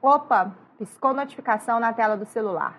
Opa, piscou notificação na tela do celular.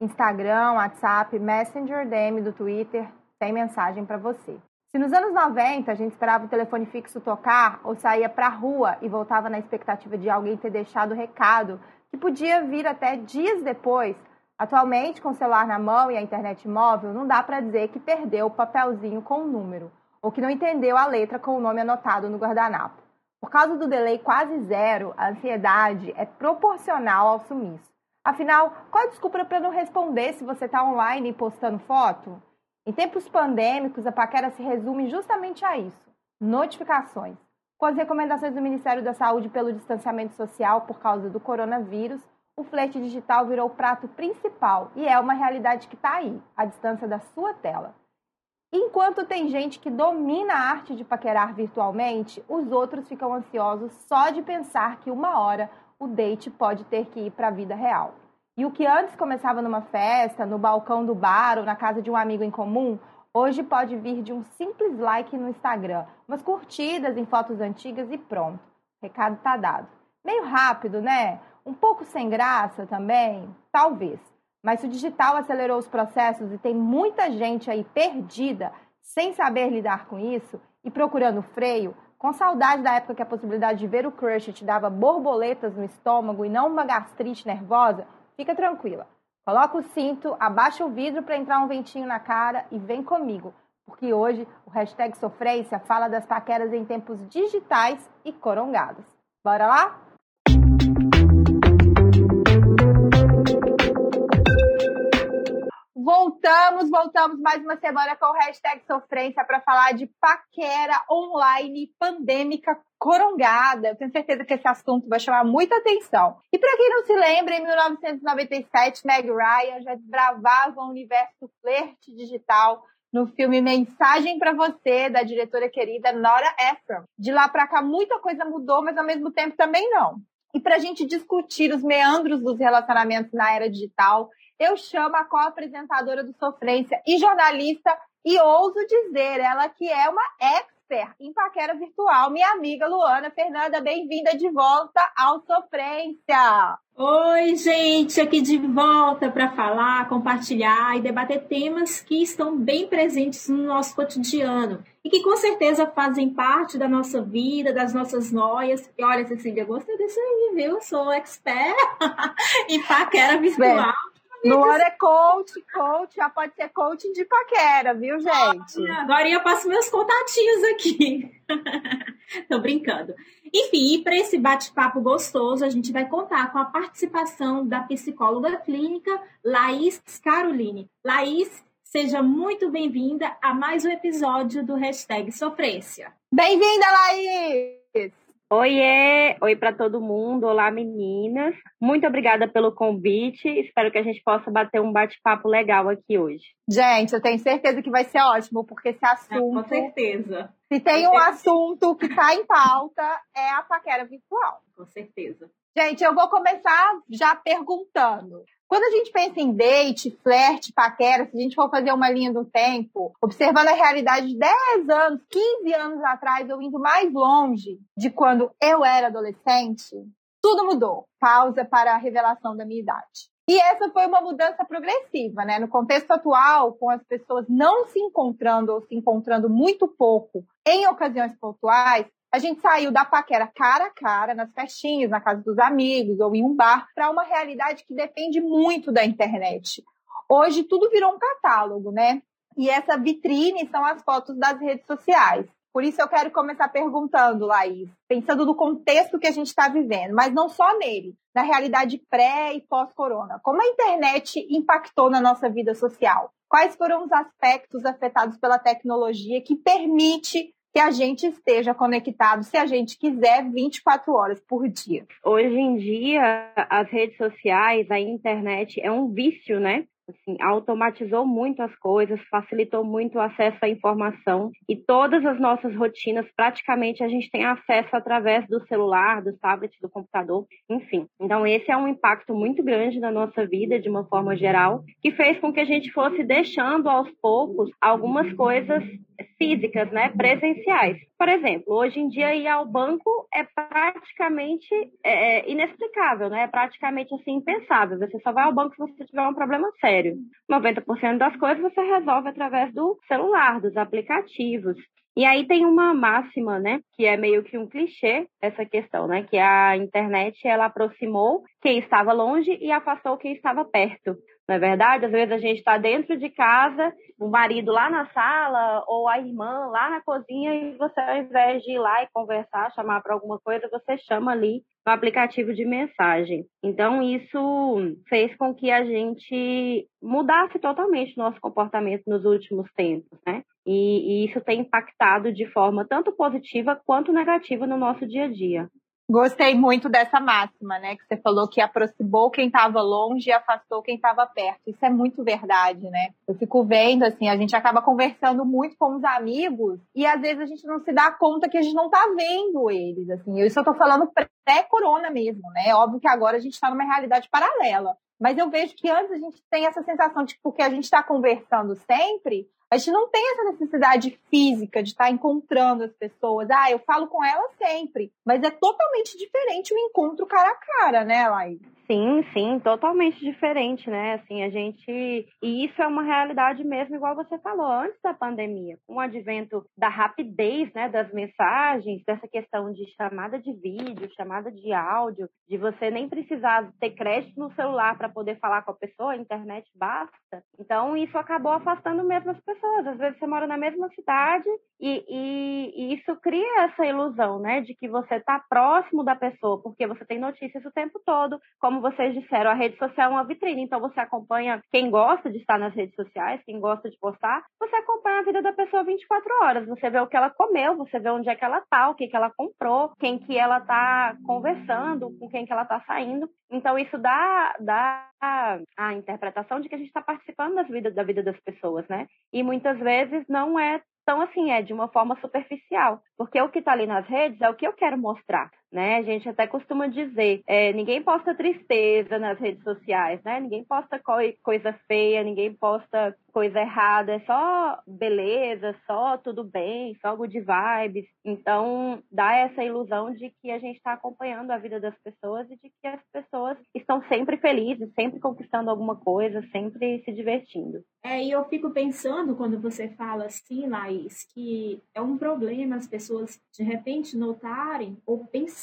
Instagram, WhatsApp, Messenger, DM do Twitter, tem mensagem para você. Se nos anos 90 a gente esperava o telefone fixo tocar ou saía para a rua e voltava na expectativa de alguém ter deixado o recado, que podia vir até dias depois, atualmente com o celular na mão e a internet móvel, não dá para dizer que perdeu o papelzinho com o número ou que não entendeu a letra com o nome anotado no guardanapo. Por causa do delay quase zero, a ansiedade é proporcional ao sumiço. Afinal, qual a desculpa para não responder se você está online e postando foto? Em tempos pandêmicos, a paquera se resume justamente a isso: notificações. Com as recomendações do Ministério da Saúde pelo distanciamento social por causa do coronavírus, o flerte digital virou o prato principal e é uma realidade que está aí, à distância da sua tela. Enquanto tem gente que domina a arte de paquerar virtualmente, os outros ficam ansiosos só de pensar que uma hora o date pode ter que ir para a vida real. E o que antes começava numa festa, no balcão do bar ou na casa de um amigo em comum, hoje pode vir de um simples like no Instagram, umas curtidas em fotos antigas e pronto. Recado tá dado. Meio rápido, né? Um pouco sem graça também? Talvez. Mas se o digital acelerou os processos e tem muita gente aí perdida, sem saber lidar com isso e procurando freio, com saudade da época que a possibilidade de ver o crush te dava borboletas no estômago e não uma gastrite nervosa, fica tranquila. Coloca o cinto, abaixa o vidro para entrar um ventinho na cara e vem comigo, porque hoje o hashtag Sofrência fala das paqueras em tempos digitais e corongados. Bora lá? Voltamos, voltamos mais uma semana com o hashtag Sofrência para falar de paquera online pandêmica corongada. Eu tenho certeza que esse assunto vai chamar muita atenção. E para quem não se lembra, em 1997, Meg Ryan já desbravava o universo flerte digital no filme Mensagem para Você, da diretora querida Nora Ephron. De lá para cá, muita coisa mudou, mas ao mesmo tempo também não. E para a gente discutir os meandros dos relacionamentos na era digital, eu chamo a co-apresentadora do Sofrência e jornalista, e ouso dizer, ela que é uma expert em paquera virtual, minha amiga Luana Fernanda, bem-vinda de volta ao Sofrência. Oi, gente, aqui de volta para falar, compartilhar e debater temas que estão bem presentes no nosso cotidiano e que com certeza fazem parte da nossa vida, das nossas noias. E olha, Cecília, gostei disso aí, viu? Eu sou expert em paquera virtual. Luana é coach, coach, já pode ser coaching de paquera, viu, gente? Agora eu passo meus contatinhos aqui. Tô brincando. Enfim, para esse bate-papo gostoso, a gente vai contar com a participação da psicóloga clínica Laís Caroline. Laís, seja muito bem-vinda a mais um episódio do Hashtag Sofrência. Bem-vinda, Laís! Oiê, oi para todo mundo, olá meninas. Muito obrigada pelo convite. Espero que a gente possa bater um bate-papo legal aqui hoje. Gente, eu tenho certeza que vai ser ótimo, porque esse assunto. É, com certeza. Se tem um assunto que está em pauta, é a paquera virtual. Com certeza. Gente, eu vou começar já perguntando. Quando a gente pensa em date, flerte, paquera, se a gente for fazer uma linha do tempo, observando a realidade de 10 anos, 15 anos atrás, eu indo mais longe de quando eu era adolescente, tudo mudou. Pausa para a revelação da minha idade. E essa foi uma mudança progressiva, né? No contexto atual, com as pessoas não se encontrando ou se encontrando muito pouco em ocasiões pontuais, a gente saiu da paquera cara a cara, nas festinhas, na casa dos amigos ou em um bar, para uma realidade que depende muito da internet. Hoje tudo virou um catálogo, né? E essa vitrine são as fotos das redes sociais. Por isso eu quero começar perguntando, Laís, pensando no contexto que a gente está vivendo, mas não só nele, na realidade pré e pós-corona. Como a internet impactou na nossa vida social? Quais foram os aspectos afetados pela tecnologia que permite que a gente esteja conectado, se a gente quiser, 24 horas por dia. Hoje em dia, as redes sociais, a internet é um vício, né? Assim, automatizou muito as coisas, facilitou muito o acesso à informação e todas as nossas rotinas, praticamente a gente tem acesso através do celular, do tablet, do computador, enfim. Então esse é um impacto muito grande na nossa vida de uma forma geral, que fez com que a gente fosse deixando aos poucos algumas coisas físicas, né, presenciais. Por exemplo, hoje em dia ir ao banco é praticamente é, é, inexplicável, né? É praticamente assim impensável. Você só vai ao banco se você tiver um problema sério. 90% das coisas você resolve através do celular, dos aplicativos. E aí tem uma máxima, né, que é meio que um clichê essa questão, né, que a internet ela aproximou quem estava longe e afastou quem estava perto. Não é verdade? Às vezes a gente está dentro de casa, o marido lá na sala ou a irmã lá na cozinha e você, ao invés de ir lá e conversar, chamar para alguma coisa, você chama ali no aplicativo de mensagem. Então, isso fez com que a gente mudasse totalmente nosso comportamento nos últimos tempos, né? E, e isso tem impactado de forma tanto positiva quanto negativa no nosso dia a dia. Gostei muito dessa máxima, né? Que você falou que aproximou quem estava longe e afastou quem estava perto. Isso é muito verdade, né? Eu fico vendo, assim, a gente acaba conversando muito com os amigos e às vezes a gente não se dá conta que a gente não está vendo eles, assim. Eu tô falando pré-corona mesmo, né? Óbvio que agora a gente está numa realidade paralela. Mas eu vejo que antes a gente tem essa sensação de que porque a gente está conversando sempre, a gente não tem essa necessidade física de estar tá encontrando as pessoas. Ah, eu falo com elas sempre. Mas é totalmente diferente o encontro cara a cara, né, Laís? Sim, sim, totalmente diferente, né? Assim, a gente. E isso é uma realidade mesmo, igual você falou, antes da pandemia, com o advento da rapidez, né, das mensagens, dessa questão de chamada de vídeo, chamada de áudio, de você nem precisar ter crédito no celular para poder falar com a pessoa, a internet basta. Então, isso acabou afastando mesmo as pessoas. Às vezes você mora na mesma cidade e, e, e isso cria essa ilusão, né, de que você está próximo da pessoa, porque você tem notícias o tempo todo, como como vocês disseram, a rede social é uma vitrine, então você acompanha quem gosta de estar nas redes sociais, quem gosta de postar, você acompanha a vida da pessoa 24 horas, você vê o que ela comeu, você vê onde é que ela tá, o que que ela comprou, quem que ela tá conversando, com quem que ela tá saindo. Então isso dá, dá a interpretação de que a gente está participando das vidas, da vida das pessoas, né? E muitas vezes não é então, assim, é de uma forma superficial, porque o que está ali nas redes é o que eu quero mostrar, né? A gente até costuma dizer, é, ninguém posta tristeza nas redes sociais, né? Ninguém posta co coisa feia, ninguém posta coisa errada, é só beleza, só tudo bem, só good vibes. Então, dá essa ilusão de que a gente está acompanhando a vida das pessoas e de que as pessoas estão sempre felizes, sempre conquistando alguma coisa, sempre se divertindo. É, e eu fico pensando quando você fala assim, Laís, que é um problema as pessoas de repente notarem ou pensarem,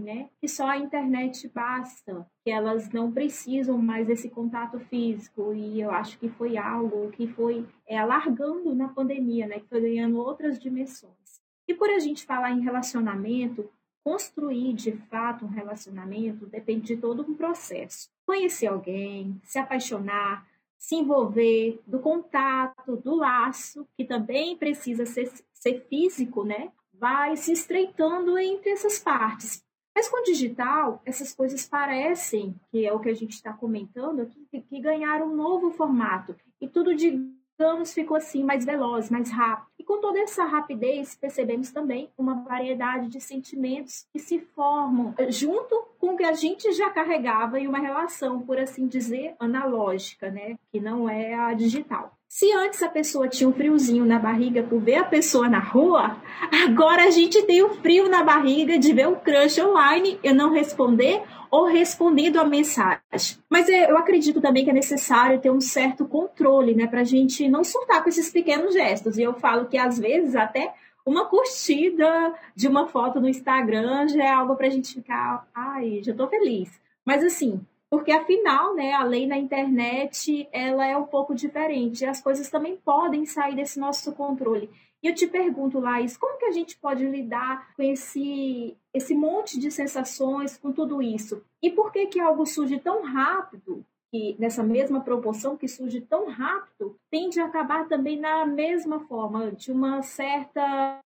né, que só a internet basta, que elas não precisam mais desse contato físico. E eu acho que foi algo que foi é, alargando na pandemia, né? Que foi ganhando outras dimensões. E por a gente falar em relacionamento, construir de fato um relacionamento depende de todo um processo. Conhecer alguém, se apaixonar, se envolver, do contato, do laço, que também precisa ser, ser físico, né? Vai se estreitando entre essas partes. Mas com o digital, essas coisas parecem, que é o que a gente está comentando aqui, que, ganharam um novo formato. E tudo, digamos, ficou assim, mais veloz, mais rápido. E com toda essa rapidez, percebemos também uma variedade de sentimentos que se formam eh, junto com o que a gente já carregava em uma relação, por assim dizer, analógica, né? Que não é a digital. Se antes a pessoa tinha um friozinho na barriga por ver a pessoa na rua, agora a gente tem o um frio na barriga de ver o crush online e não responder ou respondido a mensagem. Mas é, eu acredito também que é necessário ter um certo controle, né, para a gente não surtar com esses pequenos gestos. E eu falo que às vezes até uma curtida de uma foto no Instagram já é algo para a gente ficar, ai, já estou feliz. Mas assim, porque afinal, né, a lei na internet ela é um pouco diferente. As coisas também podem sair desse nosso controle. E eu te pergunto, Laís, como que a gente pode lidar com esse esse monte de sensações, com tudo isso? E por que que algo surge tão rápido que nessa mesma proporção que surge tão rápido, tende a acabar também na mesma forma, de uma certa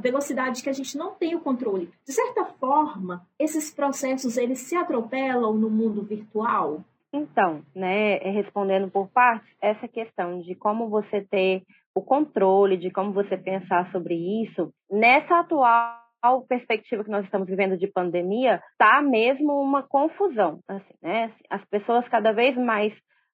velocidade que a gente não tem o controle. De certa forma, esses processos eles se atropelam no mundo virtual? Então, né, respondendo por partes, essa questão de como você ter o controle, de como você pensar sobre isso, nessa atual atual perspectiva que nós estamos vivendo de pandemia, está mesmo uma confusão. Assim, né? As pessoas cada vez mais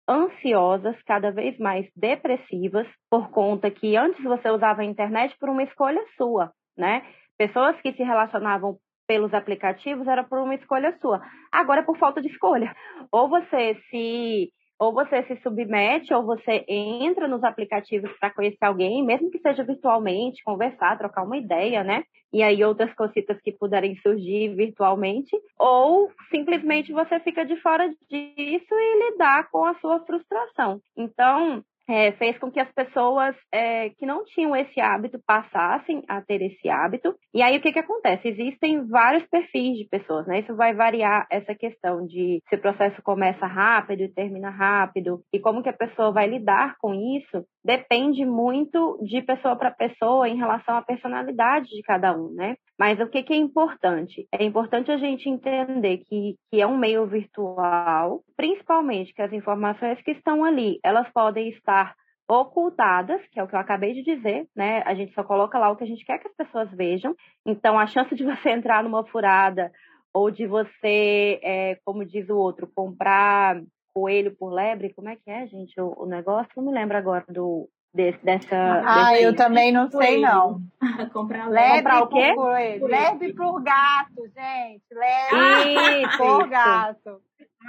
ansiosas, cada vez mais depressivas, por conta que antes você usava a internet por uma escolha sua, né? Pessoas que se relacionavam pelos aplicativos era por uma escolha sua. Agora é por falta de escolha. Ou você se ou você se submete ou você entra nos aplicativos para conhecer alguém, mesmo que seja virtualmente, conversar, trocar uma ideia, né? E aí outras cositas que puderem surgir virtualmente, ou simplesmente você fica de fora disso e lidar com a sua frustração. Então, é, fez com que as pessoas é, que não tinham esse hábito passassem a ter esse hábito. E aí o que, que acontece? Existem vários perfis de pessoas, né? Isso vai variar essa questão de se o processo começa rápido e termina rápido, e como que a pessoa vai lidar com isso, depende muito de pessoa para pessoa em relação à personalidade de cada um, né? Mas o que, que, é importante? É importante a gente entender que, que é um meio virtual, principalmente que as informações que estão ali, elas podem estar ocultadas, que é o que eu acabei de dizer, né? A gente só coloca lá o que a gente quer que as pessoas vejam. Então, a chance de você entrar numa furada ou de você, é, como diz o outro, comprar coelho por lebre, como é que é, gente, o, o negócio? Não me lembro agora do, desse, dessa. Ah, desse... eu também não sei, não. Comprar lebre Comprar o quê? Por lebre por gato, gente. Lebre por gato.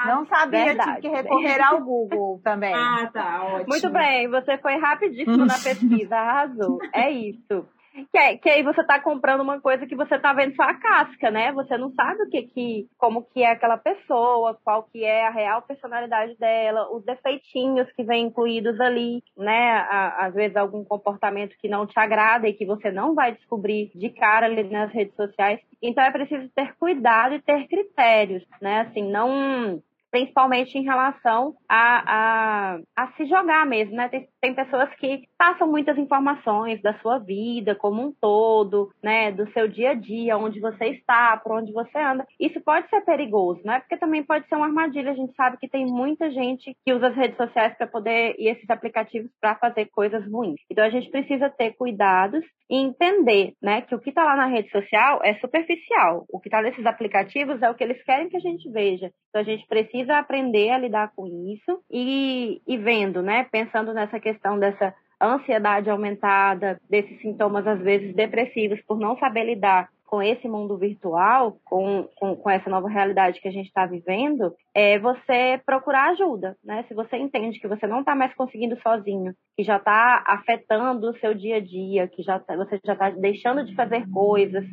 Não sabia, Verdade, tive que recorrer ao Google também. Ah, tá, ótimo. Muito bem, você foi rapidíssimo na pesquisa, arrasou. É isso. Que, é, que aí você está comprando uma coisa que você está vendo só a casca, né? Você não sabe o que, que como que é aquela pessoa, qual que é a real personalidade dela, os defeitinhos que vêm incluídos ali, né? às vezes algum comportamento que não te agrada e que você não vai descobrir de cara ali nas redes sociais. Então é preciso ter cuidado e ter critérios, né? Assim, não principalmente em relação a, a, a se jogar mesmo, né? Tem, tem, pessoas que passam muitas informações da sua vida como um todo, né? Do seu dia a dia, onde você está, por onde você anda. Isso pode ser perigoso, né? Porque também pode ser uma armadilha. A gente sabe que tem muita gente que usa as redes sociais para poder e esses aplicativos para fazer coisas ruins. Então a gente precisa ter cuidados e entender, né, que o que está lá na rede social é superficial. O que está nesses aplicativos é o que eles querem que a gente veja. Então a gente precisa aprender a lidar com isso e, e vendo, né, pensando nessa questão dessa ansiedade aumentada, desses sintomas às vezes depressivos por não saber lidar com esse mundo virtual, com, com, com essa nova realidade que a gente está vivendo, é você procurar ajuda, né? Se você entende que você não está mais conseguindo sozinho, que já está afetando o seu dia a dia, que já tá, você já está deixando de fazer coisas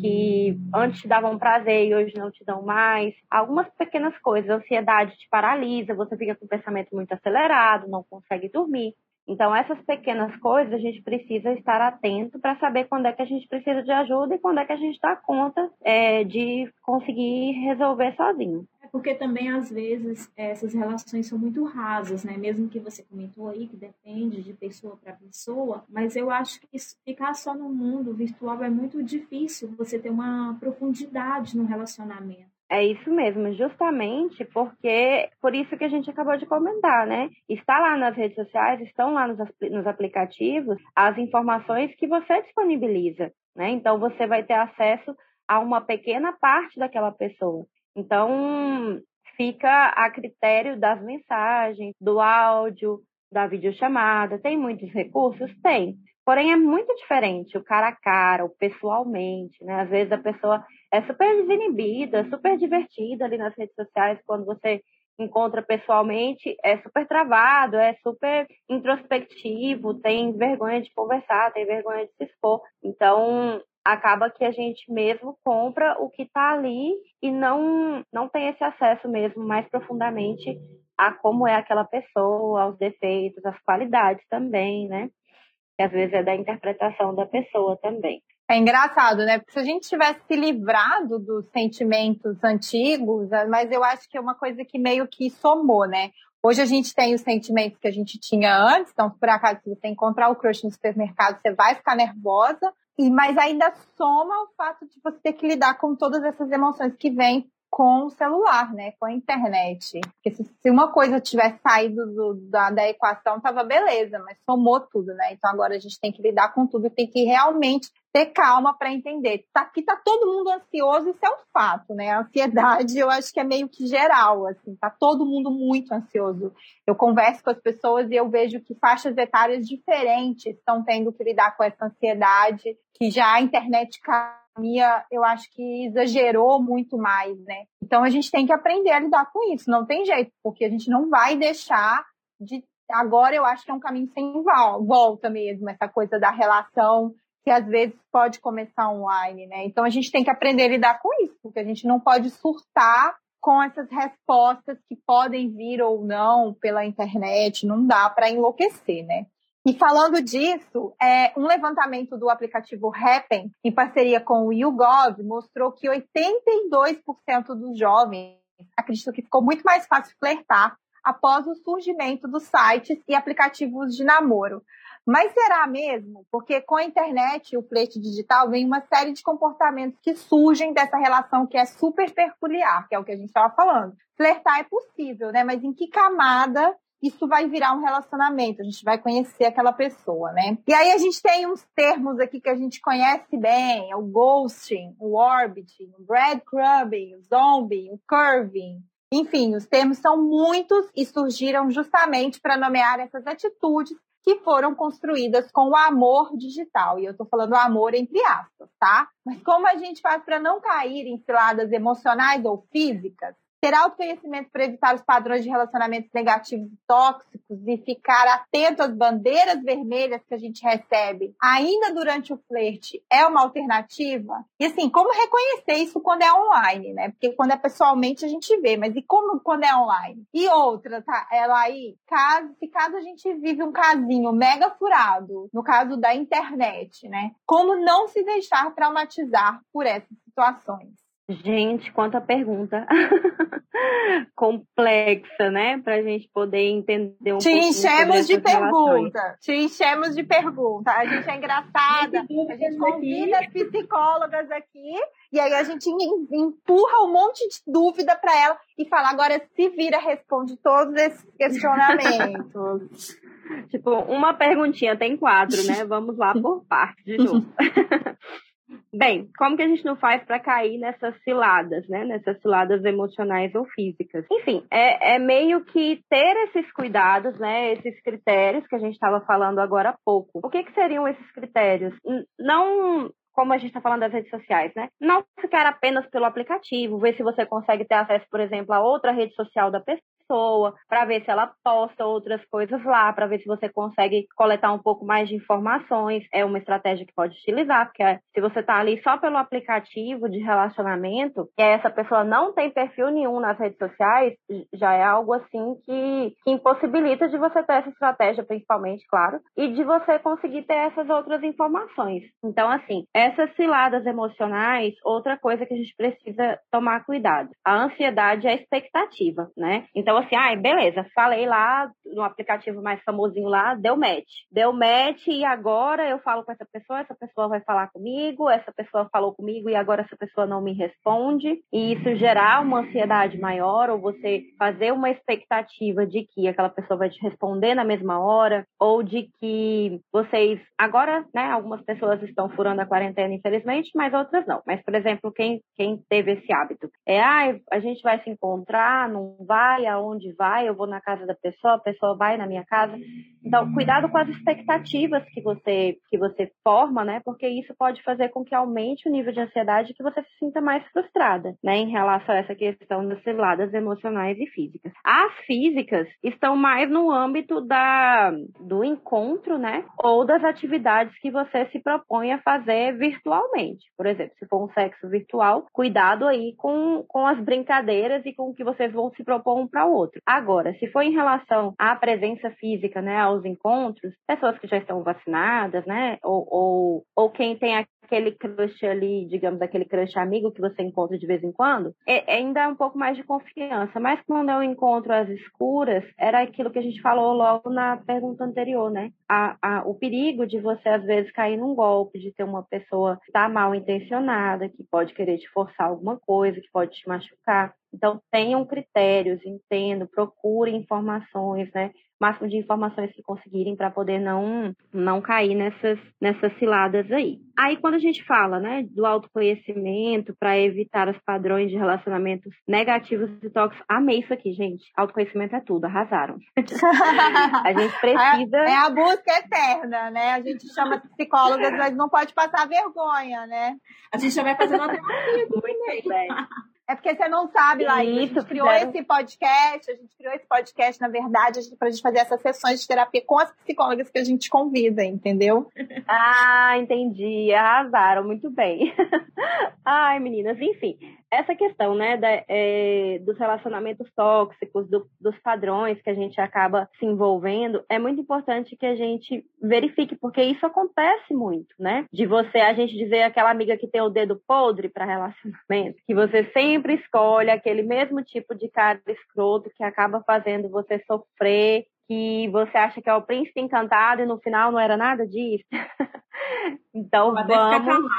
que antes te davam prazer e hoje não te dão mais. Algumas pequenas coisas, a ansiedade te paralisa, você fica com o pensamento muito acelerado, não consegue dormir. Então, essas pequenas coisas a gente precisa estar atento para saber quando é que a gente precisa de ajuda e quando é que a gente dá conta é, de conseguir resolver sozinho. É porque também, às vezes, essas relações são muito rasas, né? Mesmo que você comentou aí que depende de pessoa para pessoa, mas eu acho que ficar só no mundo virtual é muito difícil você ter uma profundidade no relacionamento. É isso mesmo, justamente porque, por isso que a gente acabou de comentar, né? Está lá nas redes sociais, estão lá nos, nos aplicativos as informações que você disponibiliza, né? Então você vai ter acesso a uma pequena parte daquela pessoa. Então fica a critério das mensagens, do áudio, da videochamada. Tem muitos recursos? Tem. Porém, é muito diferente o cara a cara, o pessoalmente, né? Às vezes a pessoa é super desinibida, super divertida ali nas redes sociais, quando você encontra pessoalmente, é super travado, é super introspectivo, tem vergonha de conversar, tem vergonha de se expor. Então, acaba que a gente mesmo compra o que está ali e não, não tem esse acesso mesmo mais profundamente a como é aquela pessoa, aos defeitos, às qualidades também, né? Que às vezes é da interpretação da pessoa também. É engraçado, né? Porque se a gente tivesse se livrado dos sentimentos antigos, é, mas eu acho que é uma coisa que meio que somou, né? Hoje a gente tem os sentimentos que a gente tinha antes, então, por acaso, se você encontrar o crush no supermercado, você vai ficar nervosa, mas ainda soma o fato de você ter que lidar com todas essas emoções que vêm com o celular, né? Com a internet. Porque se, se uma coisa tivesse saído do, da, da equação, tava beleza, mas somou tudo, né? Então agora a gente tem que lidar com tudo tem que realmente ter calma para entender. Tá, aqui tá todo mundo ansioso, isso é um fato, né? A ansiedade, eu acho que é meio que geral, assim, tá todo mundo muito ansioso. Eu converso com as pessoas e eu vejo que faixas etárias diferentes estão tendo que lidar com essa ansiedade, que já a internet caminha, eu acho que exagerou muito mais, né? Então a gente tem que aprender a lidar com isso, não tem jeito, porque a gente não vai deixar de agora eu acho que é um caminho sem volta mesmo, essa coisa da relação que às vezes pode começar online, né? Então a gente tem que aprender a lidar com isso, porque a gente não pode surtar com essas respostas que podem vir ou não pela internet, não dá para enlouquecer, né? E falando disso, é, um levantamento do aplicativo Happen, em parceria com o YouGov, mostrou que 82% dos jovens acreditam que ficou muito mais fácil flertar após o surgimento dos sites e aplicativos de namoro. Mas será mesmo? Porque com a internet e o flerte digital vem uma série de comportamentos que surgem dessa relação que é super peculiar, que é o que a gente estava falando. Flertar é possível, né? Mas em que camada isso vai virar um relacionamento, a gente vai conhecer aquela pessoa, né? E aí a gente tem uns termos aqui que a gente conhece bem, é o ghosting, o orbiting, o breadcrumbing, o zombie, o curving. Enfim, os termos são muitos e surgiram justamente para nomear essas atitudes que foram construídas com o amor digital. E eu estou falando amor entre aspas, tá? Mas como a gente faz para não cair em ciladas emocionais ou físicas? Ter autoconhecimento para evitar os padrões de relacionamentos negativos e tóxicos e ficar atento às bandeiras vermelhas que a gente recebe ainda durante o flerte é uma alternativa? E assim, como reconhecer isso quando é online, né? Porque quando é pessoalmente a gente vê, mas e como quando é online? E outra, tá? Ela aí, caso, se caso a gente vive um casinho mega furado, no caso da internet, né? Como não se deixar traumatizar por essas situações? Gente, quanta pergunta complexa, né? Para a gente poder entender um Te enchemos de pergunta. Te enchemos de pergunta. A gente é engraçada. A gente convida as psicólogas aqui e aí a gente empurra um monte de dúvida para ela e fala: agora se vira, responde todos esses questionamentos. tipo, uma perguntinha tem quatro, né? Vamos lá por parte de novo. Bem, como que a gente não faz para cair nessas ciladas, né? Nessas ciladas emocionais ou físicas? Enfim, é, é meio que ter esses cuidados, né? Esses critérios que a gente estava falando agora há pouco. O que, que seriam esses critérios? Não como a gente está falando das redes sociais, né? Não ficar apenas pelo aplicativo, ver se você consegue ter acesso, por exemplo, a outra rede social da pessoa pessoa, para ver se ela posta outras coisas lá, para ver se você consegue coletar um pouco mais de informações. É uma estratégia que pode utilizar, porque se você está ali só pelo aplicativo de relacionamento, e essa pessoa não tem perfil nenhum nas redes sociais, já é algo assim que, que impossibilita de você ter essa estratégia, principalmente, claro, e de você conseguir ter essas outras informações. Então, assim, essas ciladas emocionais, outra coisa que a gente precisa tomar cuidado. A ansiedade é a expectativa, né? Então, assim, ai, beleza, falei lá no aplicativo mais famosinho lá, deu match. Deu match e agora eu falo com essa pessoa, essa pessoa vai falar comigo, essa pessoa falou comigo e agora essa pessoa não me responde. E isso gerar uma ansiedade maior, ou você fazer uma expectativa de que aquela pessoa vai te responder na mesma hora, ou de que vocês. Agora, né, algumas pessoas estão furando a quarentena, infelizmente, mas outras não. Mas, por exemplo, quem, quem teve esse hábito? É, ai, a gente vai se encontrar, não vai, aonde onde vai, eu vou na casa da pessoa, a pessoa vai na minha casa. Então, cuidado com as expectativas que você que você forma, né? Porque isso pode fazer com que aumente o nível de ansiedade e que você se sinta mais frustrada, né, em relação a essa questão das ciladas emocionais e físicas. As físicas estão mais no âmbito da do encontro, né, ou das atividades que você se propõe a fazer virtualmente. Por exemplo, se for um sexo virtual, cuidado aí com, com as brincadeiras e com o que vocês vão se propor um para o outro. Agora, se for em relação à presença física, né, aos encontros, pessoas que já estão vacinadas, né, ou, ou, ou quem tem aquele crush ali, digamos, aquele crush amigo que você encontra de vez em quando, é, ainda é um pouco mais de confiança. Mas quando eu encontro as escuras, era aquilo que a gente falou logo na pergunta anterior, né? A, a, o perigo de você, às vezes, cair num golpe, de ter uma pessoa que está mal intencionada, que pode querer te forçar alguma coisa, que pode te machucar. Então, tenham critérios, entendo, procurem informações, né? Máximo de informações que conseguirem para poder não, não cair nessas, nessas ciladas aí. Aí, quando a gente fala né, do autoconhecimento para evitar os padrões de relacionamentos negativos e tóxicos, amei isso aqui, gente. Autoconhecimento é tudo, arrasaram. a gente precisa. É, é, a busca eterna, né? A gente chama psicólogas, mas não pode passar vergonha, né? A gente já vai fazer uma terapia. Muito bem. É porque você não sabe, Laís. Isso, a gente criou fizeram... esse podcast, a gente criou esse podcast, na verdade, para a gente fazer essas sessões de terapia com as psicólogas que a gente convida, entendeu? Ah, entendi. Arrasaram, muito bem. Ai, meninas, enfim essa questão né, da, é, dos relacionamentos tóxicos, do, dos padrões que a gente acaba se envolvendo, é muito importante que a gente verifique, porque isso acontece muito, né? De você, a gente dizer aquela amiga que tem o dedo podre para relacionamento, que você sempre escolhe aquele mesmo tipo de cara escroto que acaba fazendo você sofrer, que você acha que é o príncipe encantado e no final não era nada disso. então Mas vamos.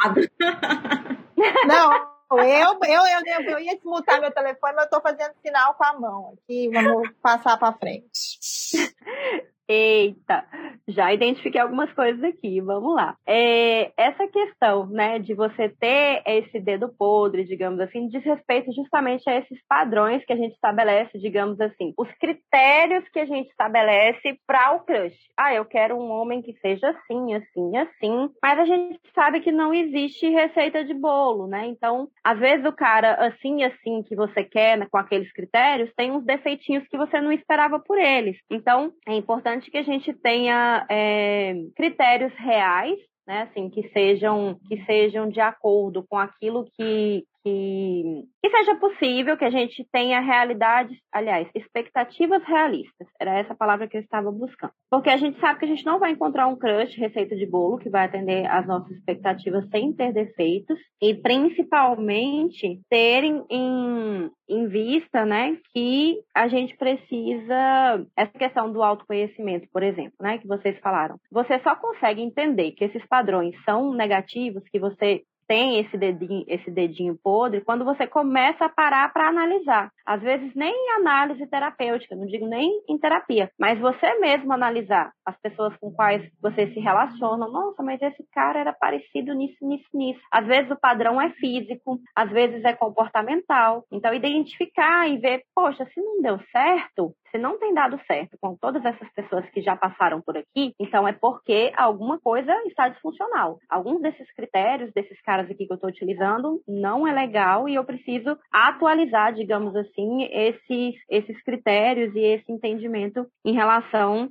Não, eu, eu, eu, eu ia desmutar meu telefone, mas eu tô fazendo sinal com a mão aqui. Vamos passar para frente. Eita, já identifiquei algumas coisas aqui, vamos lá. É, essa questão, né, de você ter esse dedo podre, digamos assim, diz respeito justamente a esses padrões que a gente estabelece, digamos assim, os critérios que a gente estabelece para o crush. Ah, eu quero um homem que seja assim, assim, assim, mas a gente sabe que não existe receita de bolo, né? Então, às vezes o cara assim, assim que você quer, né, com aqueles critérios, tem uns defeitinhos que você não esperava por eles. Então, é importante importante que a gente tenha é, critérios reais, né, assim, que sejam, que sejam de acordo com aquilo que, que, que seja possível, que a gente tenha realidades, aliás, expectativas realistas. Era essa palavra que eu estava buscando. Porque a gente sabe que a gente não vai encontrar um crush receita de bolo que vai atender às nossas expectativas sem ter defeitos e principalmente ter em, em, em vista, né, que a gente precisa essa questão do autoconhecimento, por exemplo, né, que vocês falaram. Você só consegue entender que esses padrões são negativos, que você tem esse dedinho, esse dedinho podre quando você começa a parar para analisar. Às vezes nem em análise terapêutica, não digo nem em terapia, mas você mesmo analisar as pessoas com quais você se relaciona. Nossa, mas esse cara era parecido nisso, nisso, nisso. Às vezes o padrão é físico, às vezes é comportamental. Então identificar e ver, poxa, se não deu certo, se não tem dado certo com todas essas pessoas que já passaram por aqui, então é porque alguma coisa está disfuncional. Alguns desses critérios, desses caras aqui que eu estou utilizando, não é legal e eu preciso atualizar, digamos assim, esses, esses critérios e esse entendimento em relação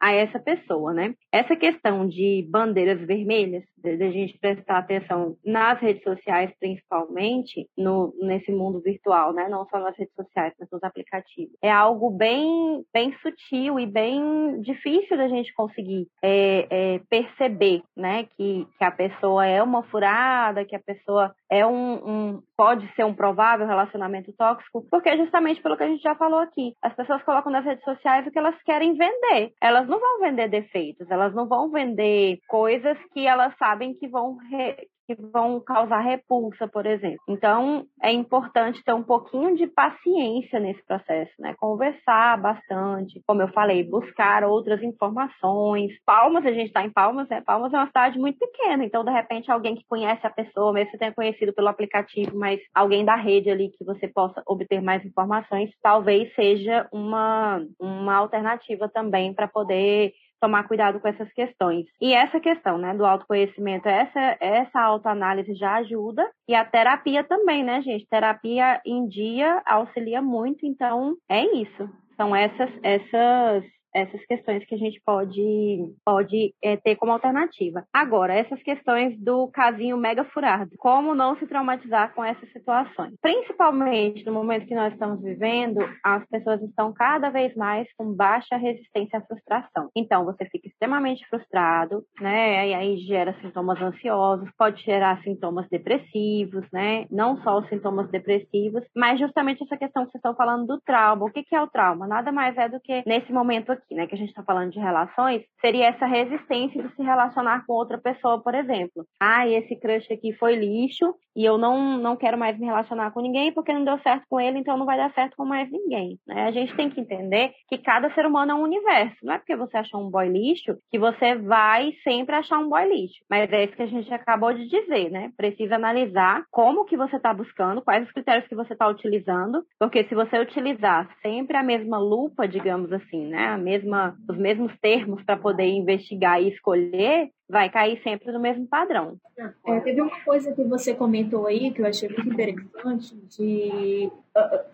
a essa pessoa, né? Essa questão de bandeiras vermelhas, de, a gente prestar atenção nas redes sociais, principalmente, no, nesse mundo virtual, né? Não só nas redes sociais, mas nos aplicativos. É algo bem, bem sutil e bem difícil da gente conseguir é, é, perceber, né? Que, que a pessoa é uma furada, que a pessoa é um, um, pode ser um provável relacionamento tóxico, porque justamente pelo que a gente já falou aqui. As pessoas colocam nas redes sociais o que elas querem vender. Elas não vão vender defeitos, elas não vão vender coisas que elas sabem que vão re, que vão causar repulsa, por exemplo. Então, é importante ter um pouquinho de paciência nesse processo, né? Conversar bastante, como eu falei, buscar outras informações. Palmas, a gente está em Palmas, né? Palmas é uma cidade muito pequena, então, de repente, alguém que conhece a pessoa, mesmo que tenha conhecido pelo aplicativo, mas alguém da rede ali que você possa obter mais informações, talvez seja uma, uma alternativa também para poder tomar cuidado com essas questões. E essa questão, né, do autoconhecimento, essa, essa autoanálise já ajuda e a terapia também, né, gente? Terapia em dia auxilia muito, então é isso. São essas, essas essas questões que a gente pode, pode é, ter como alternativa. Agora, essas questões do casinho mega furado, como não se traumatizar com essas situações? Principalmente no momento que nós estamos vivendo, as pessoas estão cada vez mais com baixa resistência à frustração. Então, você fica extremamente frustrado, né? E aí gera sintomas ansiosos, pode gerar sintomas depressivos, né? Não só os sintomas depressivos, mas justamente essa questão que vocês estão falando do trauma. O que, que é o trauma? Nada mais é do que nesse momento aqui, né, que a gente está falando de relações, seria essa resistência de se relacionar com outra pessoa, por exemplo. Ah, esse crush aqui foi lixo e eu não, não quero mais me relacionar com ninguém porque não deu certo com ele, então não vai dar certo com mais ninguém. Né? A gente tem que entender que cada ser humano é um universo. Não é porque você achou um boy lixo que você vai sempre achar um boy lixo. Mas é isso que a gente acabou de dizer, né? Precisa analisar como que você está buscando, quais os critérios que você está utilizando, porque se você utilizar sempre a mesma lupa, digamos assim, né? Mesma, os mesmos termos para poder investigar e escolher, vai cair sempre no mesmo padrão. É, teve uma coisa que você comentou aí que eu achei muito interessante de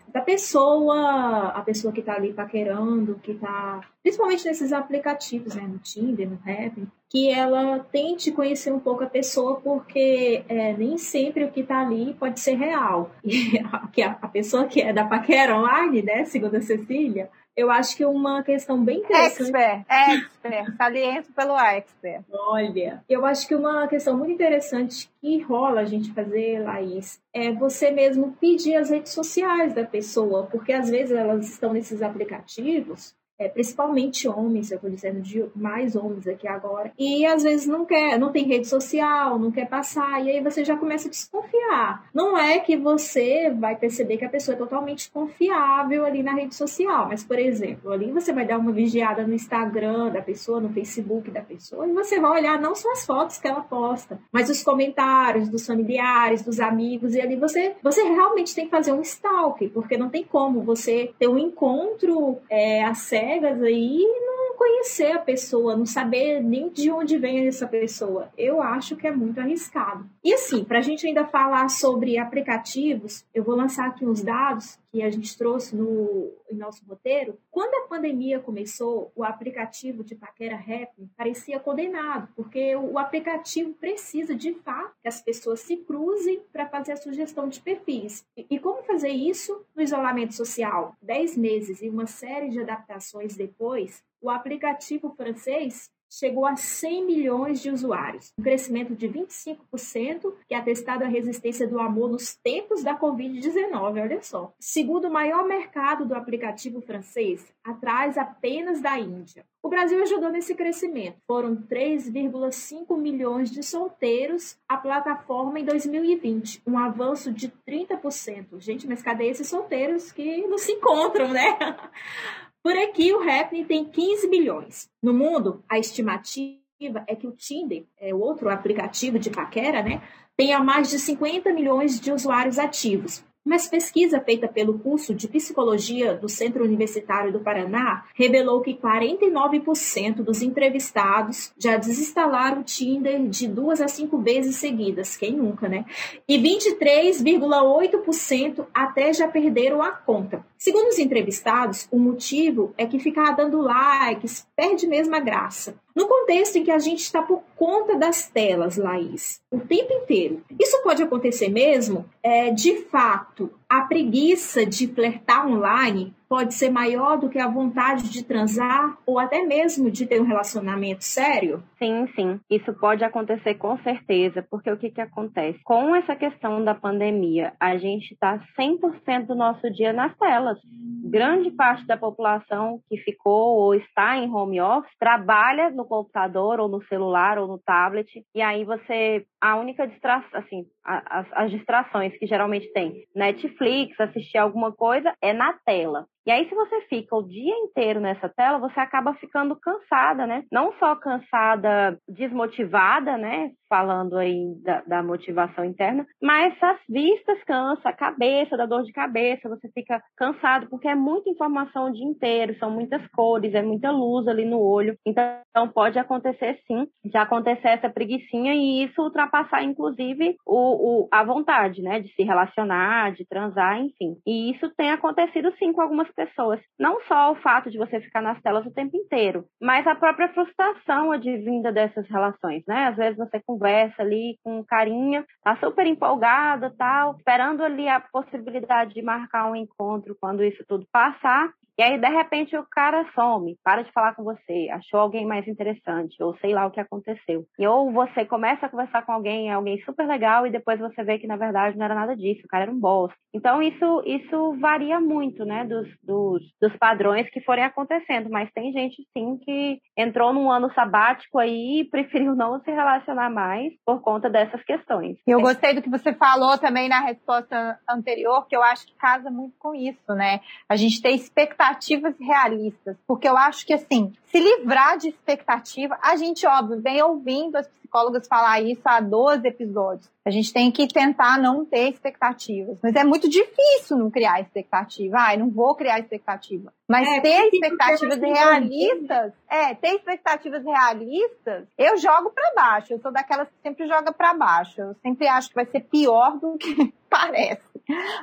da pessoa, a pessoa que está ali paquerando, que está principalmente nesses aplicativos, né, no Tinder, no Happn, que ela tente conhecer um pouco a pessoa, porque é, nem sempre o que está ali pode ser real. E a, a, pessoa que é da paquera online, né, segundo a Cecília, eu acho que uma questão bem interessante. Expert, expert, saliento pelo expert. Olha, eu acho que uma questão muito interessante que rola a gente fazer, Laís, é você mesmo pedir as redes sociais da pessoa, porque às vezes elas estão nesses aplicativos é, principalmente homens, eu estou dizendo de mais homens aqui agora, e às vezes não quer, não tem rede social, não quer passar, e aí você já começa a desconfiar. Não é que você vai perceber que a pessoa é totalmente confiável ali na rede social, mas, por exemplo, ali você vai dar uma vigiada no Instagram da pessoa, no Facebook da pessoa, e você vai olhar não só as fotos que ela posta, mas os comentários dos familiares, dos amigos, e ali você, você realmente tem que fazer um stalk, porque não tem como você ter um encontro é, a sério cegas aí não conhecer a pessoa, não saber nem de onde vem essa pessoa. Eu acho que é muito arriscado. E assim, para a gente ainda falar sobre aplicativos, eu vou lançar aqui uns dados que a gente trouxe no em nosso roteiro. Quando a pandemia começou, o aplicativo de paquera rap parecia condenado, porque o aplicativo precisa de fato que as pessoas se cruzem para fazer a sugestão de perfis. E, e como fazer isso no isolamento social? Dez meses e uma série de adaptações depois, o aplicativo francês chegou a 100 milhões de usuários, um crescimento de 25%, que é atestado a resistência do amor nos tempos da Covid-19, olha só. Segundo maior mercado do aplicativo francês, atrás apenas da Índia. O Brasil ajudou nesse crescimento. Foram 3,5 milhões de solteiros à plataforma em 2020, um avanço de 30%. Gente, mas cadê esses solteiros que não se encontram, né? Por aqui, o Happening tem 15 milhões. No mundo, a estimativa é que o Tinder, é outro aplicativo de paquera, né, tenha mais de 50 milhões de usuários ativos. Mas pesquisa feita pelo curso de Psicologia do Centro Universitário do Paraná revelou que 49% dos entrevistados já desinstalaram o Tinder de duas a cinco vezes seguidas, quem nunca, né? E 23,8% até já perderam a conta. Segundo os entrevistados, o motivo é que ficar dando likes perde mesmo a graça. No contexto em que a gente está por conta das telas, Laís, o tempo inteiro. Isso pode acontecer mesmo? É, de fato, a preguiça de flertar online pode ser maior do que a vontade de transar ou até mesmo de ter um relacionamento sério? Sim, sim. Isso pode acontecer com certeza, porque o que, que acontece? Com essa questão da pandemia, a gente está 100% do nosso dia nas telas. Grande parte da população que ficou ou está em home office trabalha no computador ou no celular ou no tablet, e aí você, a única distração, assim, as, as distrações que geralmente tem Netflix, assistir alguma coisa, é na tela. E aí, se você fica o dia inteiro nessa tela, você acaba ficando cansada, né? Não só cansada, desmotivada, né? Falando aí da, da motivação interna, mas as vistas cansa, a cabeça, da dor de cabeça, você fica cansado, porque é muita informação o dia inteiro, são muitas cores, é muita luz ali no olho. Então pode acontecer sim, de acontecer essa preguiçinha e isso ultrapassar, inclusive, o, o, a vontade, né? De se relacionar, de transar, enfim. E isso tem acontecido sim com algumas pessoas. Não só o fato de você ficar nas telas o tempo inteiro, mas a própria frustração advinda dessas relações, né? Às vezes você conversa ali com carinha, tá super empolgada, tal, esperando ali a possibilidade de marcar um encontro quando isso tudo passar. E aí, de repente, o cara some, para de falar com você, achou alguém mais interessante, ou sei lá o que aconteceu. E ou você começa a conversar com alguém, é alguém super legal, e depois você vê que, na verdade, não era nada disso, o cara era um boss. Então, isso, isso varia muito, né, dos, dos, dos padrões que forem acontecendo. Mas tem gente, sim, que entrou num ano sabático aí e preferiu não se relacionar mais por conta dessas questões. Eu gostei do que você falou também na resposta anterior, que eu acho que casa muito com isso, né? A gente tem expectativa expectativas realistas, porque eu acho que assim, se livrar de expectativa, a gente, óbvio, vem ouvindo as psicólogas falar isso há 12 episódios. A gente tem que tentar não ter expectativas. Mas é muito difícil não criar expectativa. Ai, não vou criar expectativa. Mas é, ter expectativas realistas, é, ter expectativas realistas, eu jogo para baixo. Eu sou daquelas que sempre joga para baixo. Eu sempre acho que vai ser pior do que parece.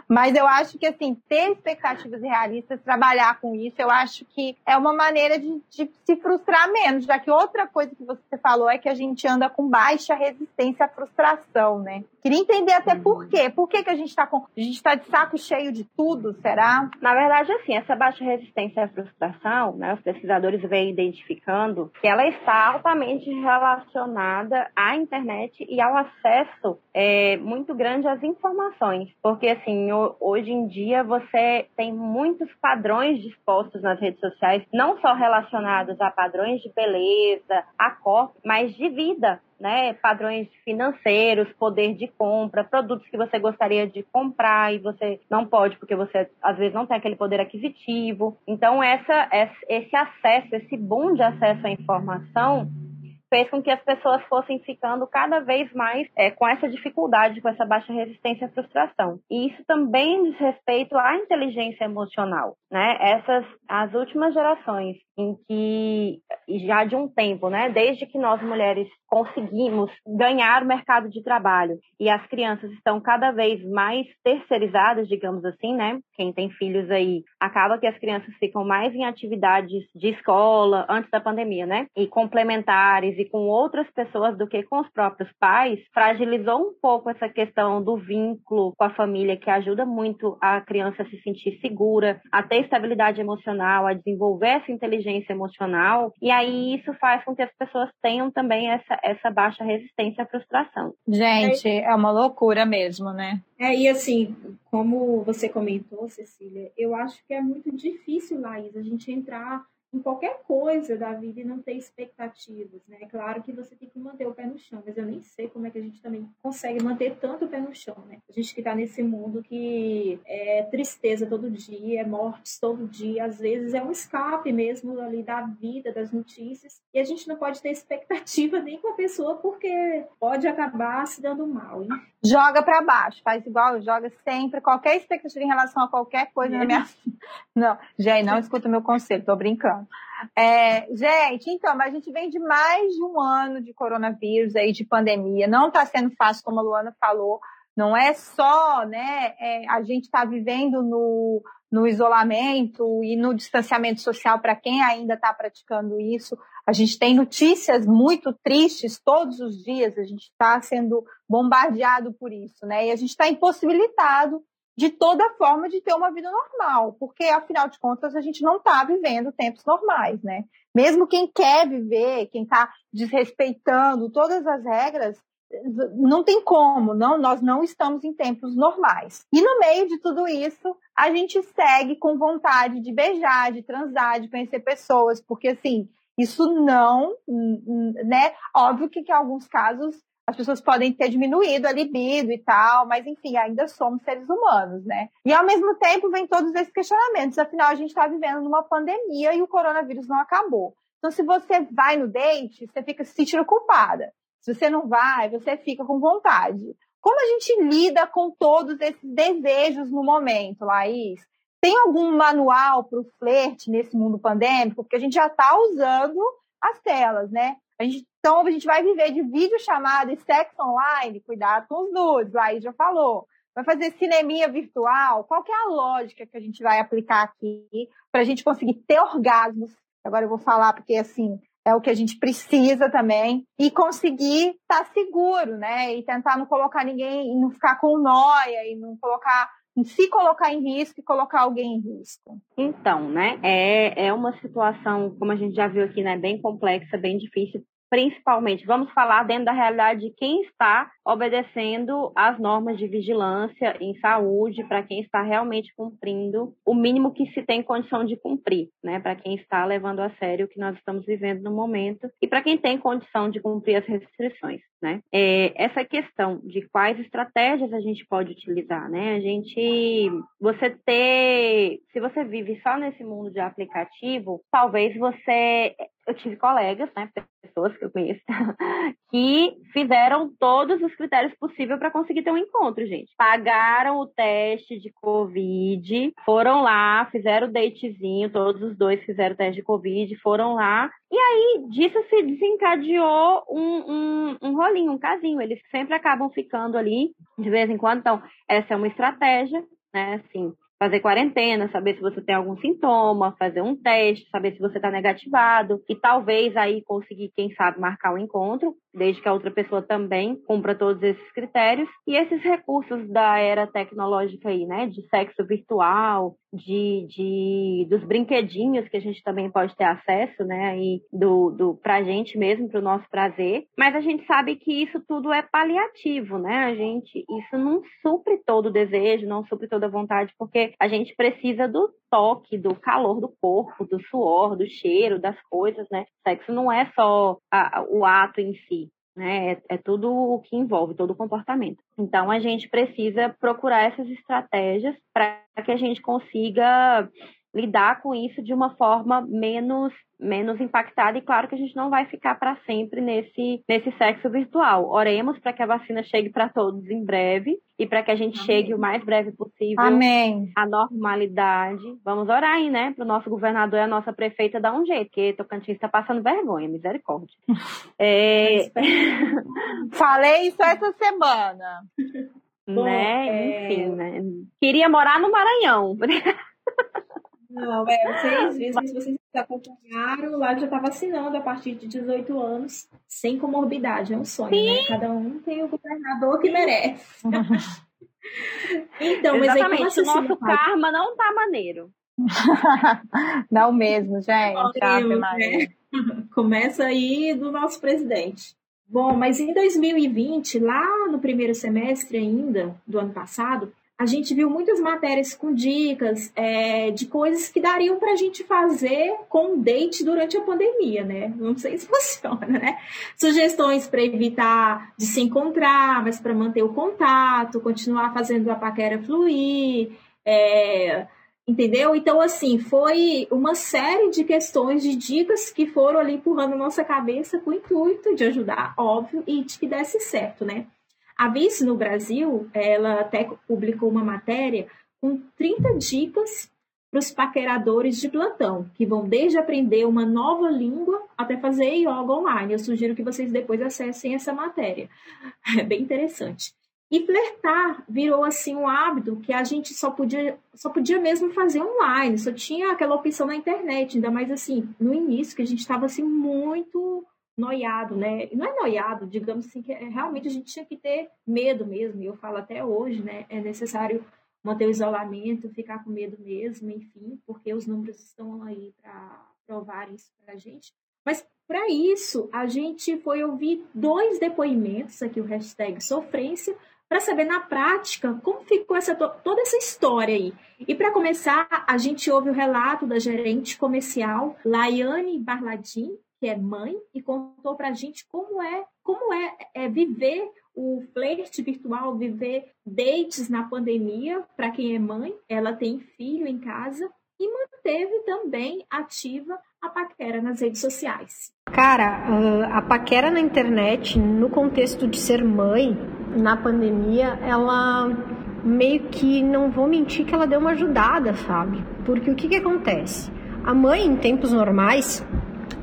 Mas eu acho que, assim, ter expectativas realistas, trabalhar com isso, eu acho que é uma maneira de, de se frustrar menos, já que outra coisa que você falou é que a gente anda com baixa resistência à frustração, né? Queria entender até por quê. Por que, que a gente está com. A gente está de saco cheio de tudo, será? Na verdade, assim, essa baixa resistência à frustração, né, os pesquisadores vêm identificando que ela está altamente relacionada à internet e ao acesso é, muito grande às informações. Porque, assim, hoje em dia você tem muitos padrões dispostos nas redes sociais, não só relacionados a padrões de beleza, a cor, mas de vida né, padrões financeiros, poder de compra, produtos que você gostaria de comprar e você não pode porque você às vezes não tem aquele poder aquisitivo. Então essa esse acesso, esse boom de acesso à informação fez com que as pessoas fossem ficando cada vez mais é, com essa dificuldade, com essa baixa resistência à frustração. E isso também diz respeito à inteligência emocional, né? Essas, as últimas gerações em que, já de um tempo, né? Desde que nós mulheres conseguimos ganhar o mercado de trabalho e as crianças estão cada vez mais terceirizadas, digamos assim, né? Quem tem filhos aí, acaba que as crianças ficam mais em atividades de escola antes da pandemia, né? E complementares e com outras pessoas do que com os próprios pais, fragilizou um pouco essa questão do vínculo com a família, que ajuda muito a criança a se sentir segura, a ter estabilidade emocional, a desenvolver essa inteligência emocional. E aí isso faz com que as pessoas tenham também essa essa baixa resistência à frustração. Gente, é uma loucura mesmo, né? É, e assim, como você comentou, Cecília, eu acho que é muito difícil, Laís, a gente entrar em qualquer coisa da vida e não ter expectativas, né? É claro que você tem que manter o pé no chão, mas eu nem sei como é que a gente também consegue manter tanto o pé no chão, né? A gente que tá nesse mundo que é tristeza todo dia, é mortes todo dia, às vezes é um escape mesmo ali da vida, das notícias, e a gente não pode ter expectativa nem com a pessoa porque pode acabar se dando mal, hein? Joga para baixo, faz igual, joga sempre qualquer expectativa em relação a qualquer coisa é. na minha Não, gente, não escuta o meu conselho, tô brincando. É, gente, então, mas a gente vem de mais de um ano de coronavírus aí, de pandemia. Não está sendo fácil, como a Luana falou. Não é só, né? É, a gente está vivendo no, no isolamento e no distanciamento social para quem ainda está praticando isso. A gente tem notícias muito tristes todos os dias, a gente está sendo bombardeado por isso, né? E a gente está impossibilitado de toda forma de ter uma vida normal, porque afinal de contas a gente não está vivendo tempos normais, né? Mesmo quem quer viver, quem está desrespeitando todas as regras, não tem como, não, nós não estamos em tempos normais. E no meio de tudo isso, a gente segue com vontade de beijar, de transar, de conhecer pessoas, porque assim, isso não, né? Óbvio que em alguns casos as pessoas podem ter diminuído a libido e tal, mas enfim, ainda somos seres humanos, né? E ao mesmo tempo vem todos esses questionamentos, afinal a gente está vivendo numa pandemia e o coronavírus não acabou. Então, se você vai no date, você fica se sentindo culpada. Se você não vai, você fica com vontade. Como a gente lida com todos esses desejos no momento, Laís? tem algum manual para o flerte nesse mundo pandêmico? Porque a gente já está usando as telas, né? A gente, então a gente vai viver de vídeo chamada e sexo online, cuidado com os nudes, aí já falou. Vai fazer cineminha virtual? Qual que é a lógica que a gente vai aplicar aqui para a gente conseguir ter orgasmos? Agora eu vou falar porque assim é o que a gente precisa também e conseguir estar tá seguro, né? E tentar não colocar ninguém, não ficar com noia e não colocar se colocar em risco e colocar alguém em risco. Então, né, é, é uma situação, como a gente já viu aqui, né, bem complexa, bem difícil principalmente, vamos falar dentro da realidade de quem está obedecendo às normas de vigilância em saúde, para quem está realmente cumprindo o mínimo que se tem condição de cumprir, né? Para quem está levando a sério o que nós estamos vivendo no momento e para quem tem condição de cumprir as restrições, né? É, essa questão de quais estratégias a gente pode utilizar, né? A gente, você ter, se você vive só nesse mundo de aplicativo, talvez você eu tive colegas, né, pessoas que eu conheço, que fizeram todos os critérios possíveis para conseguir ter um encontro, gente. Pagaram o teste de Covid, foram lá, fizeram o datezinho, todos os dois fizeram o teste de Covid, foram lá. E aí, disso se desencadeou um, um, um rolinho, um casinho. Eles sempre acabam ficando ali de vez em quando. Então, essa é uma estratégia, né? Assim, fazer quarentena, saber se você tem algum sintoma, fazer um teste, saber se você está negativado e talvez aí conseguir, quem sabe, marcar o um encontro, desde que a outra pessoa também cumpra todos esses critérios. E esses recursos da era tecnológica aí, né, de sexo virtual, de, de dos brinquedinhos que a gente também pode ter acesso, né, aí do, do pra gente mesmo, para o nosso prazer. Mas a gente sabe que isso tudo é paliativo, né? A gente isso não supre todo o desejo, não supre toda a vontade, porque a gente precisa do toque, do calor do corpo, do suor, do cheiro, das coisas, né? Sexo não é só a, o ato em si, né? É, é, tudo o que envolve, todo o comportamento. Então, a gente precisa procurar essas estratégias para que a gente consiga lidar com isso de uma forma menos menos impactada e claro que a gente não vai ficar para sempre nesse nesse sexo virtual. Oremos para que a vacina chegue para todos em breve e para que a gente Amém. chegue o mais breve possível Amém. à normalidade. Vamos orar aí, né? Para o nosso governador e a nossa prefeita dar um jeito, porque Tocantins está passando vergonha, misericórdia. É... Falei isso essa semana. Bom, né? É... Enfim, né? Queria morar no Maranhão. Não, é, vocês, vezes vocês acompanharam, lá já está vacinando a partir de 18 anos, sem comorbidade, é um sonho, Sim. né? Cada um tem o governador que merece. então, Exatamente, mas aí, assim, o nosso karma não tá maneiro. não mesmo, gente. Ave né? Começa aí do nosso presidente. Bom, mas em 2020, lá no primeiro semestre ainda do ano passado, a gente viu muitas matérias com dicas é, de coisas que dariam para a gente fazer com date durante a pandemia, né? Não sei se funciona, né? Sugestões para evitar de se encontrar, mas para manter o contato, continuar fazendo a paquera fluir, é, entendeu? Então, assim, foi uma série de questões, de dicas que foram ali empurrando nossa cabeça com o intuito de ajudar, óbvio, e de que desse certo, né? A Vice no Brasil, ela até publicou uma matéria com 30 dicas para os paqueradores de plantão, que vão desde aprender uma nova língua até fazer yoga online. Eu sugiro que vocês depois acessem essa matéria. É bem interessante. E flertar virou assim um hábito que a gente só podia, só podia mesmo fazer online, só tinha aquela opção na internet, ainda mais assim, no início, que a gente estava assim muito noiado, né? Não é noiado, digamos assim, que é, realmente a gente tinha que ter medo mesmo, e eu falo até hoje, né? É necessário manter o isolamento, ficar com medo mesmo, enfim, porque os números estão aí para provar isso para a gente. Mas para isso, a gente foi ouvir dois depoimentos, aqui o hashtag sofrência, para saber na prática como ficou essa, toda essa história aí. E para começar, a gente ouve o relato da gerente comercial Laiane Barladin, que é mãe, e contou para a gente como é, como é, é viver o flerte virtual, viver dates na pandemia, para quem é mãe, ela tem filho em casa e manteve também ativa a paquera nas redes sociais. Cara, ah, a paquera na internet, no contexto de ser mãe, na pandemia, ela meio que não vou mentir que ela deu uma ajudada, sabe? Porque o que que acontece? A mãe, em tempos normais,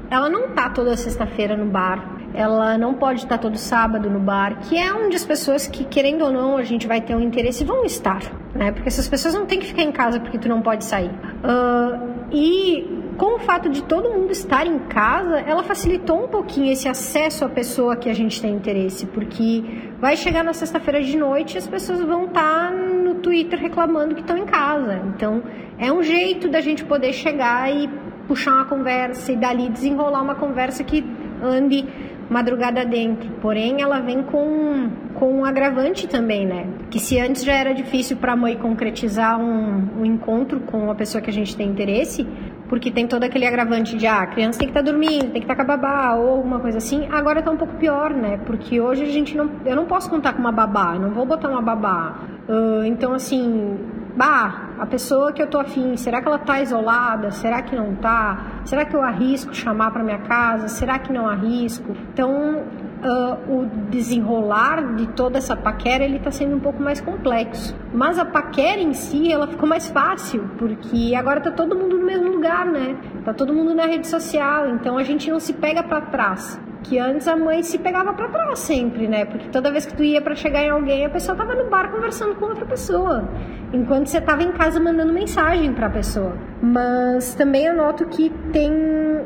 ela não tá toda sexta-feira no bar, ela não pode estar todo sábado no bar, que é onde as pessoas que, querendo ou não, a gente vai ter um interesse vão estar, né? Porque essas pessoas não têm que ficar em casa porque tu não pode sair. Uh, e com o fato de todo mundo estar em casa, ela facilitou um pouquinho esse acesso à pessoa que a gente tem interesse, porque vai chegar na sexta-feira de noite e as pessoas vão estar no Twitter reclamando que estão em casa. Então, é um jeito da gente poder chegar e puxar uma conversa e dali desenrolar uma conversa que ande madrugada dentro. Porém, ela vem com, com um agravante também, né? Que se antes já era difícil para a mãe concretizar um, um, encontro com a pessoa que a gente tem interesse, porque tem todo aquele agravante de ah, a criança tem que estar tá dormindo, tem que estar tá com a babá ou alguma coisa assim, agora tá um pouco pior, né? Porque hoje a gente não. Eu não posso contar com uma babá, eu não vou botar uma babá. Uh, então, assim, bah, a pessoa que eu tô afim, será que ela tá isolada? Será que não tá? Será que eu arrisco chamar para minha casa? Será que não arrisco? Então, uh, o desenrolar de toda essa paquera ele está sendo um pouco mais complexo. Mas a paquera em si ela ficou mais fácil porque agora tá todo mundo no mesmo lugar, né? Tá todo mundo na rede social, então a gente não se pega para trás que antes a mãe se pegava para trás sempre, né? Porque toda vez que tu ia para chegar em alguém, a pessoa tava no bar conversando com outra pessoa, enquanto você tava em casa mandando mensagem para a pessoa. Mas também eu noto que tem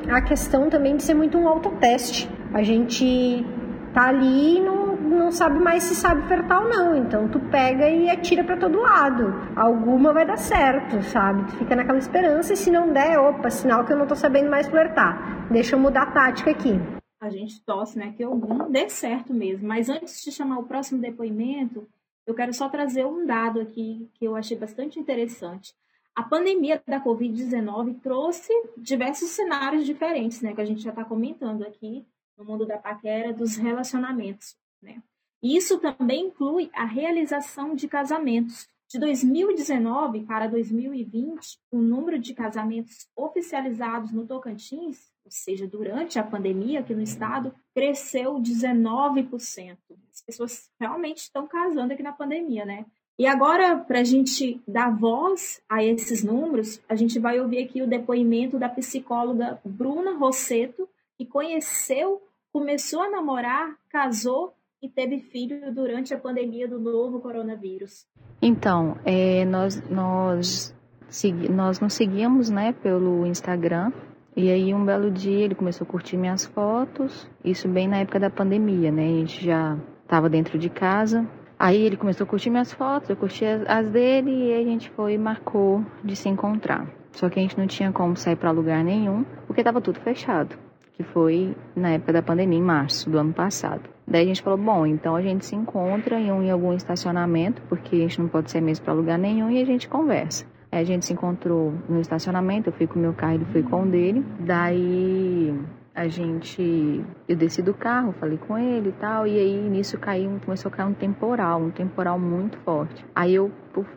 a questão também de ser muito um autoteste. A gente tá ali e não, não sabe mais se sabe flertar ou não. Então tu pega e atira para todo lado. Alguma vai dar certo, sabe? Tu fica naquela esperança e se não der, opa, sinal que eu não tô sabendo mais flertar. Deixa eu mudar a tática aqui. A gente torce, né, que algum dê certo mesmo. Mas antes de chamar o próximo depoimento, eu quero só trazer um dado aqui que eu achei bastante interessante. A pandemia da Covid-19 trouxe diversos cenários diferentes, né, que a gente já está comentando aqui no mundo da paquera, dos relacionamentos. Né? Isso também inclui a realização de casamentos. De 2019 para 2020, o número de casamentos oficializados no Tocantins, ou seja, durante a pandemia aqui no estado, cresceu 19%. As pessoas realmente estão casando aqui na pandemia, né? E agora, para a gente dar voz a esses números, a gente vai ouvir aqui o depoimento da psicóloga Bruna Rosseto, que conheceu começou a namorar, casou e teve filho durante a pandemia do novo coronavírus. Então, é, nós, nós, segui, nós nos seguíamos né, pelo Instagram. E aí, um belo dia, ele começou a curtir minhas fotos. Isso bem na época da pandemia, né? A gente já estava dentro de casa. Aí ele começou a curtir minhas fotos, eu curti as dele e a gente foi e marcou de se encontrar. Só que a gente não tinha como sair para lugar nenhum, porque estava tudo fechado que foi na época da pandemia, em março do ano passado. Daí a gente falou, bom, então a gente se encontra em, um, em algum estacionamento, porque a gente não pode ser mesmo para lugar nenhum, e a gente conversa. Aí a gente se encontrou no estacionamento, eu fui com o meu carro, ele foi com o dele. Daí a gente, eu desci do carro, falei com ele e tal, e aí nisso caiu, começou a cair um temporal, um temporal muito forte. Aí eu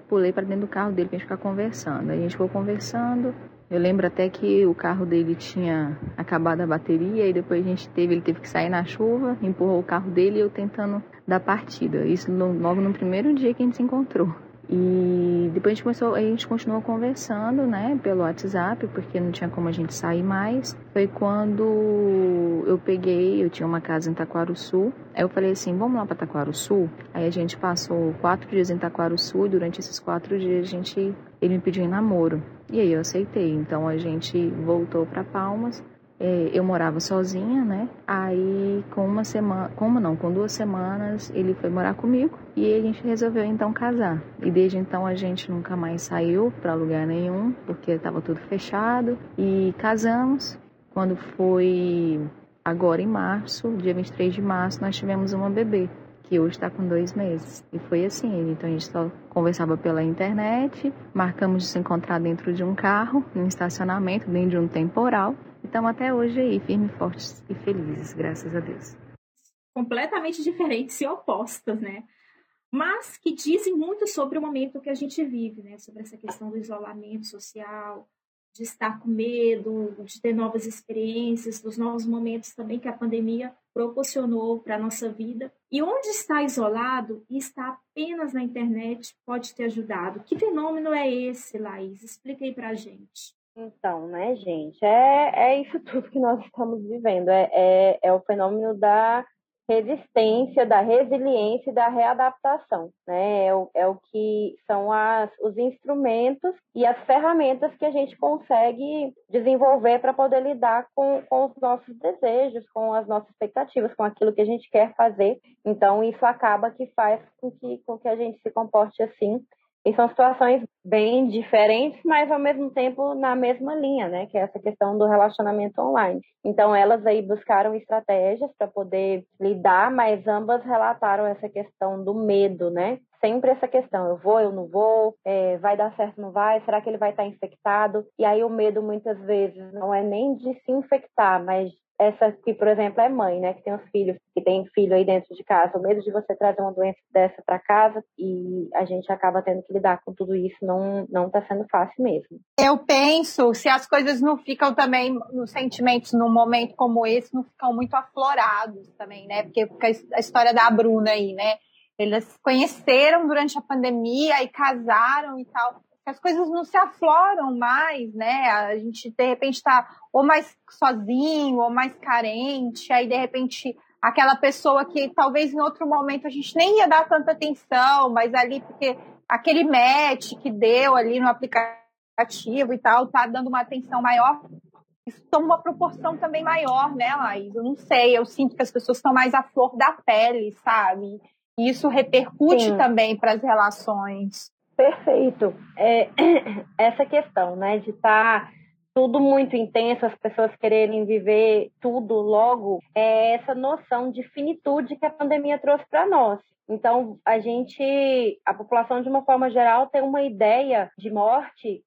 pulei para dentro do carro dele pra gente ficar conversando. Aí a gente ficou conversando, eu lembro até que o carro dele tinha acabado a bateria e depois a gente teve, ele teve que sair na chuva, empurrou o carro dele e eu tentando dar partida. Isso logo no primeiro dia que a gente se encontrou. E depois a gente começou, a gente continuou conversando, né, pelo WhatsApp, porque não tinha como a gente sair mais. Foi quando eu peguei, eu tinha uma casa em Taquaruçu. Aí eu falei assim, vamos lá para Taquaruçu? Aí a gente passou quatro dias em Taquaruçu e durante esses quatro dias a gente, ele me pediu em namoro. E aí eu aceitei. Então a gente voltou para Palmas eu morava sozinha, né? Aí com uma semana, como não, com duas semanas ele foi morar comigo e a gente resolveu então casar. E desde então a gente nunca mais saiu para lugar nenhum porque estava tudo fechado e casamos. Quando foi agora em março, dia 23 de março, nós tivemos uma bebê que hoje está com dois meses. E foi assim, então a gente só conversava pela internet, marcamos de se encontrar dentro de um carro, num estacionamento, dentro de um temporal, estamos até hoje aí, firmes, fortes e felizes, graças a Deus. Completamente diferentes e opostas, né? Mas que dizem muito sobre o momento que a gente vive, né? Sobre essa questão do isolamento social, de estar com medo, de ter novas experiências, dos novos momentos também que a pandemia proporcionou para a nossa vida. E onde está isolado e está apenas na internet pode ter ajudado. Que fenômeno é esse, Laís? Explique aí para a gente. Então, né, gente, é, é isso tudo que nós estamos vivendo. É, é, é o fenômeno da resistência, da resiliência e da readaptação, né? É o, é o que são as, os instrumentos e as ferramentas que a gente consegue desenvolver para poder lidar com, com os nossos desejos, com as nossas expectativas, com aquilo que a gente quer fazer. Então, isso acaba que faz com que, com que a gente se comporte assim e são situações bem diferentes, mas ao mesmo tempo na mesma linha, né? Que é essa questão do relacionamento online. Então elas aí buscaram estratégias para poder lidar, mas ambas relataram essa questão do medo, né? Sempre essa questão, eu vou, eu não vou, é, vai dar certo, não vai, será que ele vai estar infectado? E aí o medo muitas vezes não é nem de se infectar, mas essa que, por exemplo, é mãe, né, que tem os filhos, que tem filho aí dentro de casa, o medo de você trazer uma doença dessa para casa e a gente acaba tendo que lidar com tudo isso, não não está sendo fácil mesmo. Eu penso, se as coisas não ficam também, os sentimentos num momento como esse não ficam muito aflorados também, né? Porque a história da Bruna aí, né? Eles conheceram durante a pandemia e casaram e tal as coisas não se afloram mais, né? A gente de repente está ou mais sozinho ou mais carente, aí de repente aquela pessoa que talvez em outro momento a gente nem ia dar tanta atenção, mas ali porque aquele match que deu ali no aplicativo e tal tá dando uma atenção maior. Isso toma uma proporção também maior, né, Laís? Eu não sei, eu sinto que as pessoas estão mais à flor da pele, sabe? E isso repercute Sim. também para as relações. Perfeito. É, essa questão, né, de estar tá tudo muito intenso, as pessoas quererem viver tudo logo, é essa noção de finitude que a pandemia trouxe para nós. Então, a gente, a população de uma forma geral tem uma ideia de morte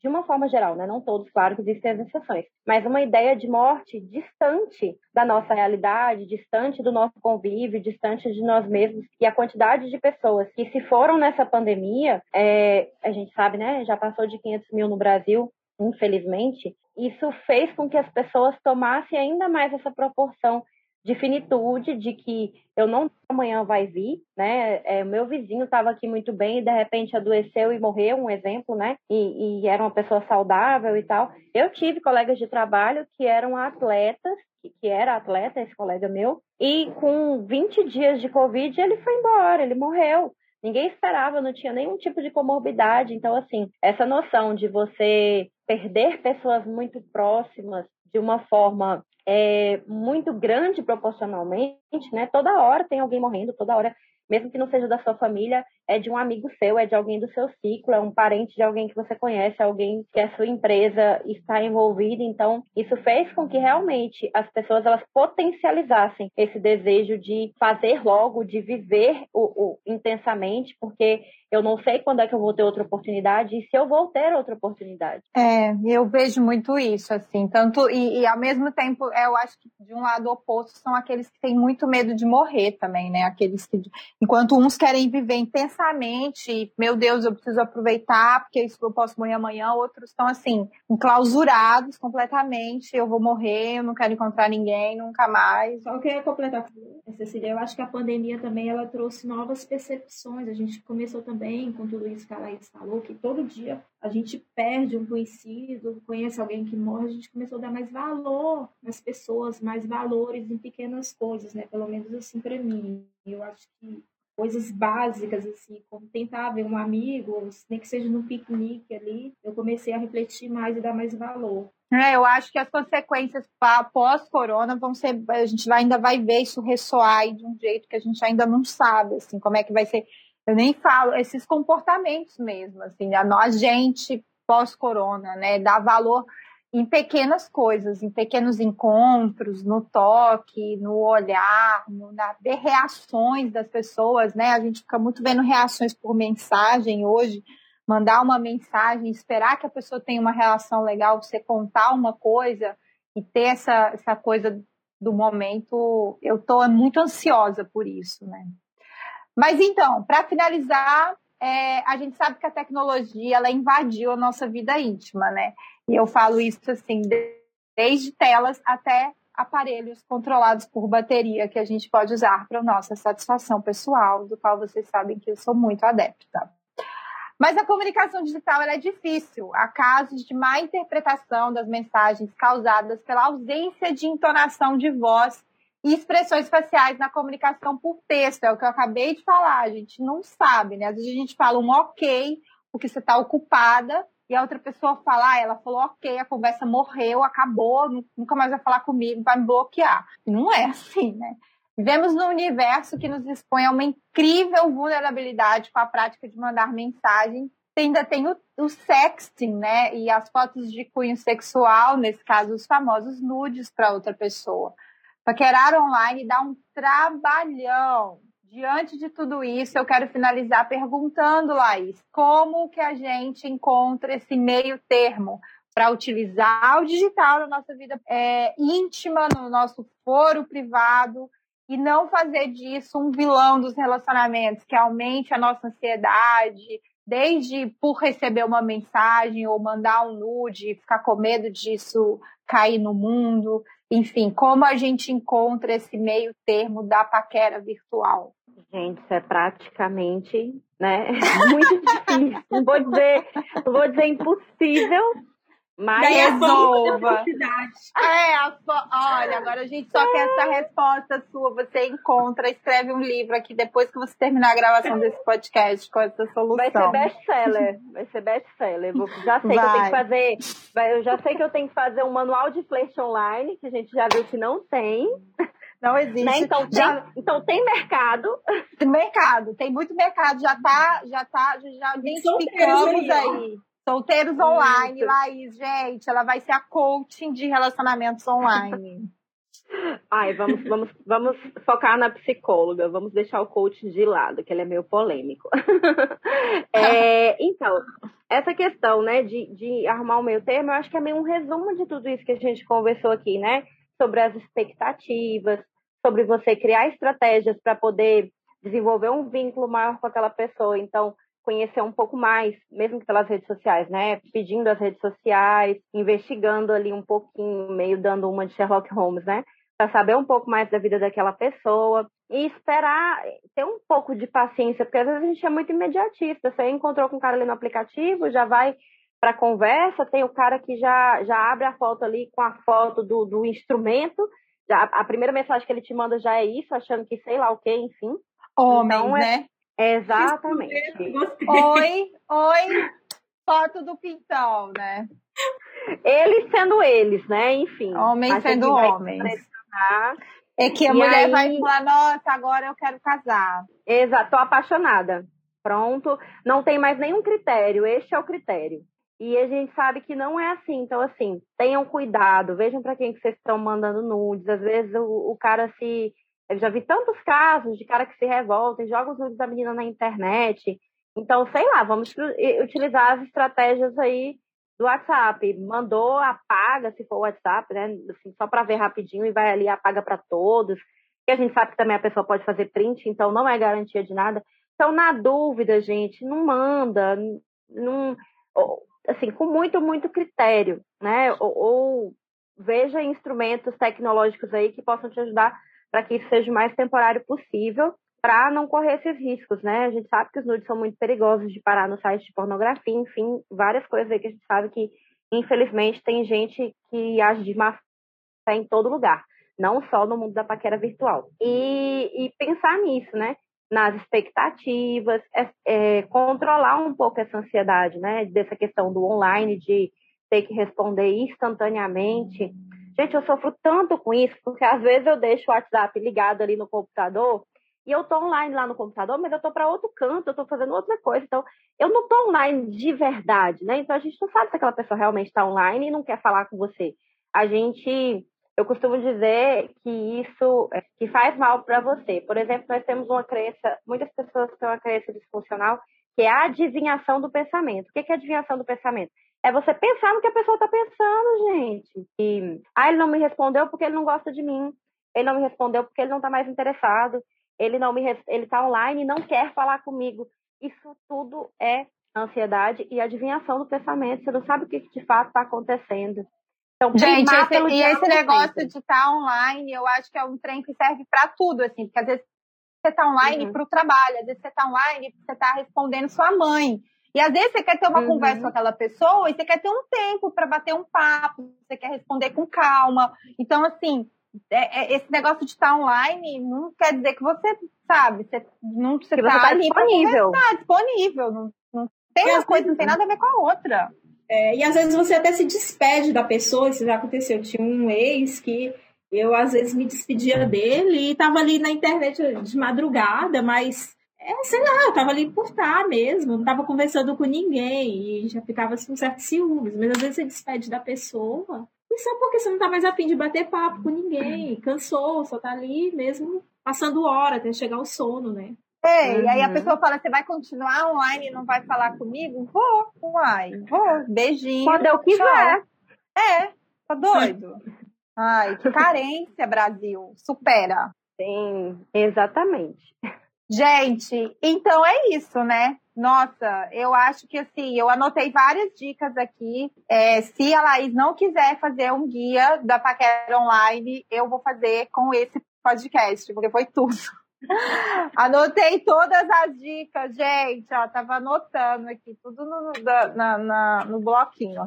de uma forma geral, né? não todos, claro que existem as exceções, mas uma ideia de morte distante da nossa realidade, distante do nosso convívio, distante de nós mesmos. E a quantidade de pessoas que se foram nessa pandemia, é, a gente sabe, né? Já passou de 500 mil no Brasil, infelizmente. Isso fez com que as pessoas tomassem ainda mais essa proporção de finitude, de que eu não amanhã vai vir, né? É, meu vizinho estava aqui muito bem e de repente adoeceu e morreu, um exemplo, né? E, e, era uma pessoa saudável e tal. Eu tive colegas de trabalho que eram atletas, que, que era atleta, esse colega meu, e com 20 dias de Covid ele foi embora, ele morreu. Ninguém esperava, não tinha nenhum tipo de comorbidade. Então, assim, essa noção de você perder pessoas muito próximas de uma forma é, muito grande proporcionalmente, né? Toda hora tem alguém morrendo, toda hora, mesmo que não seja da sua família, é de um amigo seu, é de alguém do seu ciclo, é um parente de alguém que você conhece, alguém que a sua empresa está envolvida. Então, isso fez com que realmente as pessoas elas potencializassem esse desejo de fazer logo, de viver o, o intensamente, porque eu não sei quando é que eu vou ter outra oportunidade e se eu vou ter outra oportunidade. É, eu vejo muito isso, assim, tanto e, e, ao mesmo tempo, eu acho que de um lado oposto são aqueles que têm muito medo de morrer também, né? Aqueles que, enquanto uns querem viver intensamente, meu Deus, eu preciso aproveitar porque isso eu posso morrer amanhã, outros estão assim, enclausurados completamente, eu vou morrer, eu não quero encontrar ninguém nunca mais. Só queria completar, Cecília, eu acho que a pandemia também ela trouxe novas percepções, a gente começou também com tudo isso que a Laís falou, que todo dia a gente perde um conhecido, conhece alguém que morre, a gente começou a dar mais valor nas pessoas, mais valores em pequenas coisas, né? Pelo menos assim para mim. Eu acho que coisas básicas, assim, como tentar ver um amigo, nem que seja no piquenique ali, eu comecei a refletir mais e dar mais valor. É, eu acho que as consequências pós-corona vão ser. A gente ainda vai ver isso ressoar de um jeito que a gente ainda não sabe, assim, como é que vai ser eu nem falo esses comportamentos mesmo, assim, a nós, gente pós-corona, né? Dar valor em pequenas coisas, em pequenos encontros, no toque, no olhar, no, na, ver reações das pessoas, né? A gente fica muito vendo reações por mensagem hoje, mandar uma mensagem, esperar que a pessoa tenha uma relação legal, você contar uma coisa e ter essa, essa coisa do momento, eu estou muito ansiosa por isso, né? Mas então, para finalizar, é, a gente sabe que a tecnologia ela invadiu a nossa vida íntima, né? E eu falo isso assim, desde telas até aparelhos controlados por bateria que a gente pode usar para nossa satisfação pessoal, do qual vocês sabem que eu sou muito adepta. Mas a comunicação digital é difícil. Há casos de má interpretação das mensagens causadas pela ausência de entonação de voz e expressões faciais na comunicação por texto. É o que eu acabei de falar. A gente não sabe, né? Às vezes a gente fala um ok, porque você está ocupada, e a outra pessoa fala, ah, ela falou ok, a conversa morreu, acabou, nunca mais vai falar comigo, vai me bloquear. Não é assim, né? Vivemos num universo que nos expõe a uma incrível vulnerabilidade com a prática de mandar mensagem. Ainda tem o, o sexting, né? E as fotos de cunho sexual, nesse caso, os famosos nudes para outra pessoa. Paquerar online dá um trabalhão. Diante de tudo isso, eu quero finalizar perguntando, Laís, como que a gente encontra esse meio termo para utilizar o digital na nossa vida é, íntima, no nosso foro privado, e não fazer disso um vilão dos relacionamentos que aumente a nossa ansiedade, desde por receber uma mensagem ou mandar um nude, ficar com medo disso cair no mundo, enfim, como a gente encontra esse meio termo da paquera virtual? Gente, isso é praticamente, né, muito difícil. Não vou dizer, vou dizer impossível, Daí resolva. É, a olha, agora a gente só quer essa resposta sua. Você encontra, escreve um livro aqui depois que você terminar a gravação desse podcast com essa solução. Vai ser best-seller. Vai ser best-seller. Já sei Vai. que eu tenho que fazer. Eu já sei que eu tenho que fazer um manual de flerte online, que a gente já viu que não tem. Não existe. Né? Então, já... tem, então tem mercado. Tem mercado, tem muito mercado. Já tá, já tá, já identificamos aí. Solteiros online, Laís, gente, ela vai ser a coaching de relacionamentos online. Ai, vamos, vamos, vamos focar na psicóloga, vamos deixar o coaching de lado, que ele é meio polêmico. é, então, essa questão, né, de, de arrumar o meio termo, eu acho que é meio um resumo de tudo isso que a gente conversou aqui, né? Sobre as expectativas, sobre você criar estratégias para poder desenvolver um vínculo maior com aquela pessoa. Então, conhecer um pouco mais, mesmo que pelas redes sociais, né? Pedindo as redes sociais, investigando ali um pouquinho, meio dando uma de Sherlock Holmes, né? Para saber um pouco mais da vida daquela pessoa e esperar, ter um pouco de paciência, porque às vezes a gente é muito imediatista. Você encontrou com um cara ali no aplicativo, já vai para conversa, tem o cara que já, já abre a foto ali com a foto do, do instrumento, já, a primeira mensagem que ele te manda já é isso, achando que sei lá o que, enfim. Homens, então, é, né? Exatamente. Oi, oi, foto do pintão, né? Eles sendo eles, né? Enfim. Homens sendo homens. É que a e mulher aí... vai falar, nossa, agora eu quero casar. Exato, tô apaixonada. Pronto, não tem mais nenhum critério, este é o critério. E a gente sabe que não é assim. Então, assim, tenham cuidado, vejam para quem que vocês estão mandando nudes. Às vezes o, o cara se eu já vi tantos casos de cara que se revolta e joga os nudes da menina na internet. Então, sei lá, vamos utilizar as estratégias aí do WhatsApp. Mandou, apaga, se for o WhatsApp, né? Assim, só para ver rapidinho e vai ali, apaga para todos. E a gente sabe que também a pessoa pode fazer print, então não é garantia de nada. Então, na dúvida, gente, não manda, assim, com muito, muito critério, né? Ou, ou veja instrumentos tecnológicos aí que possam te ajudar para que isso seja o mais temporário possível, para não correr esses riscos, né? A gente sabe que os nudes são muito perigosos de parar no site de pornografia, enfim, várias coisas aí que a gente sabe que, infelizmente, tem gente que age de má fé em todo lugar, não só no mundo da paquera virtual. E, e pensar nisso, né? Nas expectativas, é, é, controlar um pouco essa ansiedade, né? Dessa questão do online, de ter que responder instantaneamente. Gente, eu sofro tanto com isso, porque às vezes eu deixo o WhatsApp ligado ali no computador e eu tô online lá no computador, mas eu tô para outro canto, eu tô fazendo outra coisa. Então, eu não tô online de verdade, né? Então, a gente não sabe se aquela pessoa realmente está online e não quer falar com você. A gente, eu costumo dizer que isso é, que faz mal para você. Por exemplo, nós temos uma crença, muitas pessoas têm uma crença disfuncional, que é a adivinhação do pensamento. O que é adivinhação do pensamento? É você pensar no que a pessoa está pensando, gente. E, ah, ele não me respondeu porque ele não gosta de mim. Ele não me respondeu porque ele não está mais interessado. Ele não me ele está online e não quer falar comigo. Isso tudo é ansiedade e adivinhação do pensamento. Você não sabe o que de fato está acontecendo. Então, gente, esse, e esse negócio de estar tá online, eu acho que é um trem que serve para tudo, assim, porque às vezes você está online uhum. para o trabalho, às vezes você está online você está respondendo sua mãe. E às vezes você quer ter uma uhum. conversa com aquela pessoa e você quer ter um tempo para bater um papo, você quer responder com calma. Então, assim, é, é, esse negócio de estar tá online não quer dizer que você sabe, você não você está tá disponível. Tá disponível. Não, não tem uma coisa, não tem nada a ver com a outra. É, e às vezes você até se despede da pessoa, isso já aconteceu. Tinha um ex que eu às vezes me despedia dele e estava ali na internet de madrugada, mas é, sei lá, eu tava ali por estar mesmo, não tava conversando com ninguém e já ficava assim, um certo ciúmes. Mas às vezes você despede da pessoa e só porque você não tá mais afim de bater papo com ninguém, cansou, só tá ali mesmo passando hora até chegar o sono, né? É, uhum. e aí a uhum. pessoa fala, você vai continuar online e não vai falar comigo? Vou, uai, vou, beijinho. Quando eu quiser. É, tá doido? Ai, que carência, Brasil. Supera. Sim, exatamente. Gente, então é isso, né? Nossa, eu acho que assim, eu anotei várias dicas aqui. É, se a Laís não quiser fazer um guia da Paquera Online, eu vou fazer com esse podcast, porque foi tudo. Anotei todas as dicas, gente. Ó, tava anotando aqui tudo no, na, na, no bloquinho.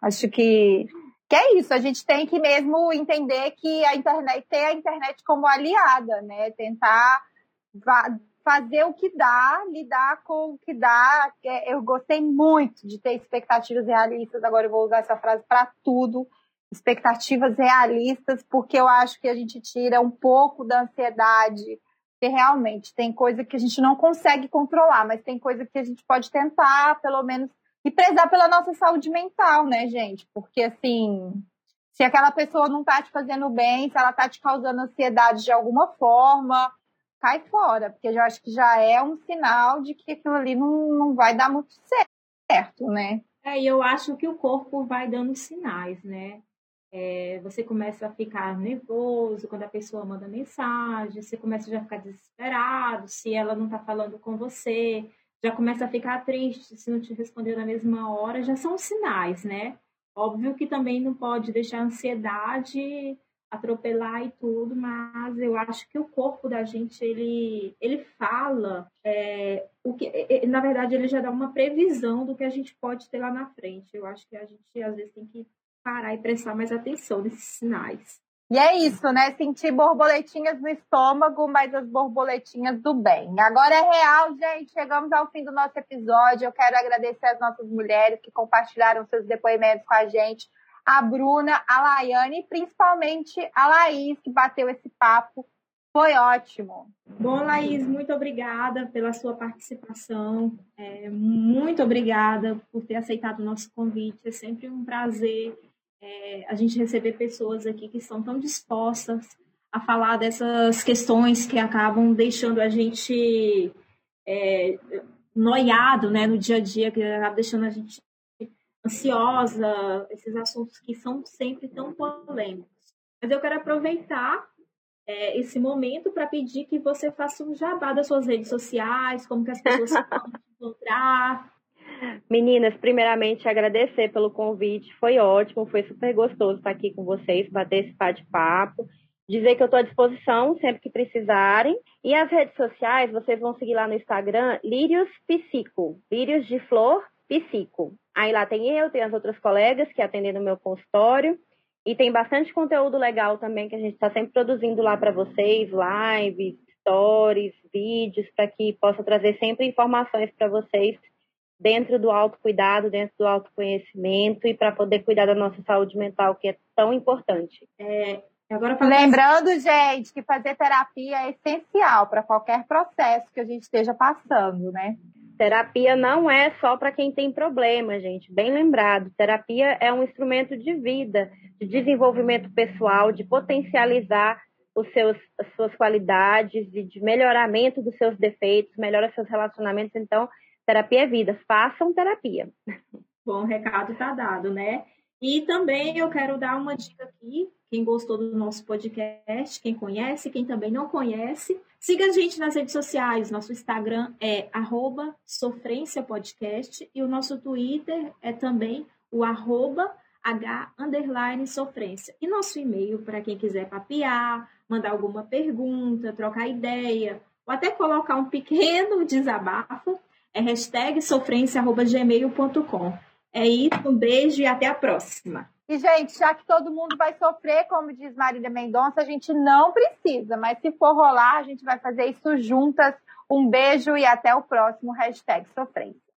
Acho que, que é isso. A gente tem que mesmo entender que a internet ter a internet como aliada, né? Tentar fazer o que dá, lidar com o que dá. É, eu gostei muito de ter expectativas realistas. Agora eu vou usar essa frase para tudo. Expectativas realistas, porque eu acho que a gente tira um pouco da ansiedade porque realmente tem coisa que a gente não consegue controlar, mas tem coisa que a gente pode tentar, pelo menos, e prezar pela nossa saúde mental, né, gente? Porque assim, se aquela pessoa não tá te fazendo bem, se ela tá te causando ansiedade de alguma forma, cai fora, porque eu acho que já é um sinal de que aquilo ali não, não vai dar muito certo, né? É, e eu acho que o corpo vai dando sinais, né? É, você começa a ficar nervoso quando a pessoa manda mensagem, você começa já a ficar desesperado se ela não está falando com você, já começa a ficar triste se não te respondeu na mesma hora, já são sinais, né? Óbvio que também não pode deixar a ansiedade atropelar e tudo, mas eu acho que o corpo da gente ele ele fala é, o que na verdade ele já dá uma previsão do que a gente pode ter lá na frente. Eu acho que a gente às vezes tem que parar e prestar mais atenção nesses sinais. E é isso, né? Sentir borboletinhas no estômago, mas as borboletinhas do bem. Agora é real, gente. Chegamos ao fim do nosso episódio. Eu quero agradecer as nossas mulheres que compartilharam seus depoimentos com a gente. A Bruna, a Laiane e principalmente a Laís, que bateu esse papo. Foi ótimo. Bom, Laís, muito obrigada pela sua participação. É, muito obrigada por ter aceitado o nosso convite. É sempre um prazer é, a gente receber pessoas aqui que estão tão dispostas a falar dessas questões que acabam deixando a gente é, noiado né, no dia a dia, que acaba deixando a gente ansiosa, esses assuntos que são sempre tão polêmicos. Mas eu quero aproveitar é, esse momento para pedir que você faça um jabá das suas redes sociais, como que as pessoas podem encontrar, Meninas, primeiramente agradecer pelo convite, foi ótimo, foi super gostoso estar aqui com vocês, bater esse bate-papo. Dizer que eu estou à disposição sempre que precisarem. E as redes sociais, vocês vão seguir lá no Instagram, Lírios Psico, Lírios de Flor Psico. Aí lá tem eu, tem as outras colegas que atendem no meu consultório. E tem bastante conteúdo legal também que a gente está sempre produzindo lá para vocês, lives, stories, vídeos, para que possa trazer sempre informações para vocês dentro do autocuidado, dentro do autoconhecimento e para poder cuidar da nossa saúde mental, que é tão importante. É, agora Lembrando, gente, que fazer terapia é essencial para qualquer processo que a gente esteja passando, né? Terapia não é só para quem tem problema, gente. Bem lembrado, terapia é um instrumento de vida, de desenvolvimento pessoal, de potencializar os seus, as suas qualidades e de melhoramento dos seus defeitos, melhora seus relacionamentos. Então, Terapia é vida, façam terapia. Bom, recado está dado, né? E também eu quero dar uma dica aqui. Quem gostou do nosso podcast, quem conhece, quem também não conhece, siga a gente nas redes sociais. Nosso Instagram é @sofrênciapodcast e o nosso Twitter é também o arroba H underline sofrência. E nosso e-mail para quem quiser papiar, mandar alguma pergunta, trocar ideia, ou até colocar um pequeno desabafo, é hashtag sofrência.gmail.com. É isso, um beijo e até a próxima. E, gente, já que todo mundo vai sofrer, como diz Marília Mendonça, a gente não precisa, mas se for rolar, a gente vai fazer isso juntas. Um beijo e até o próximo hashtag Sofrência.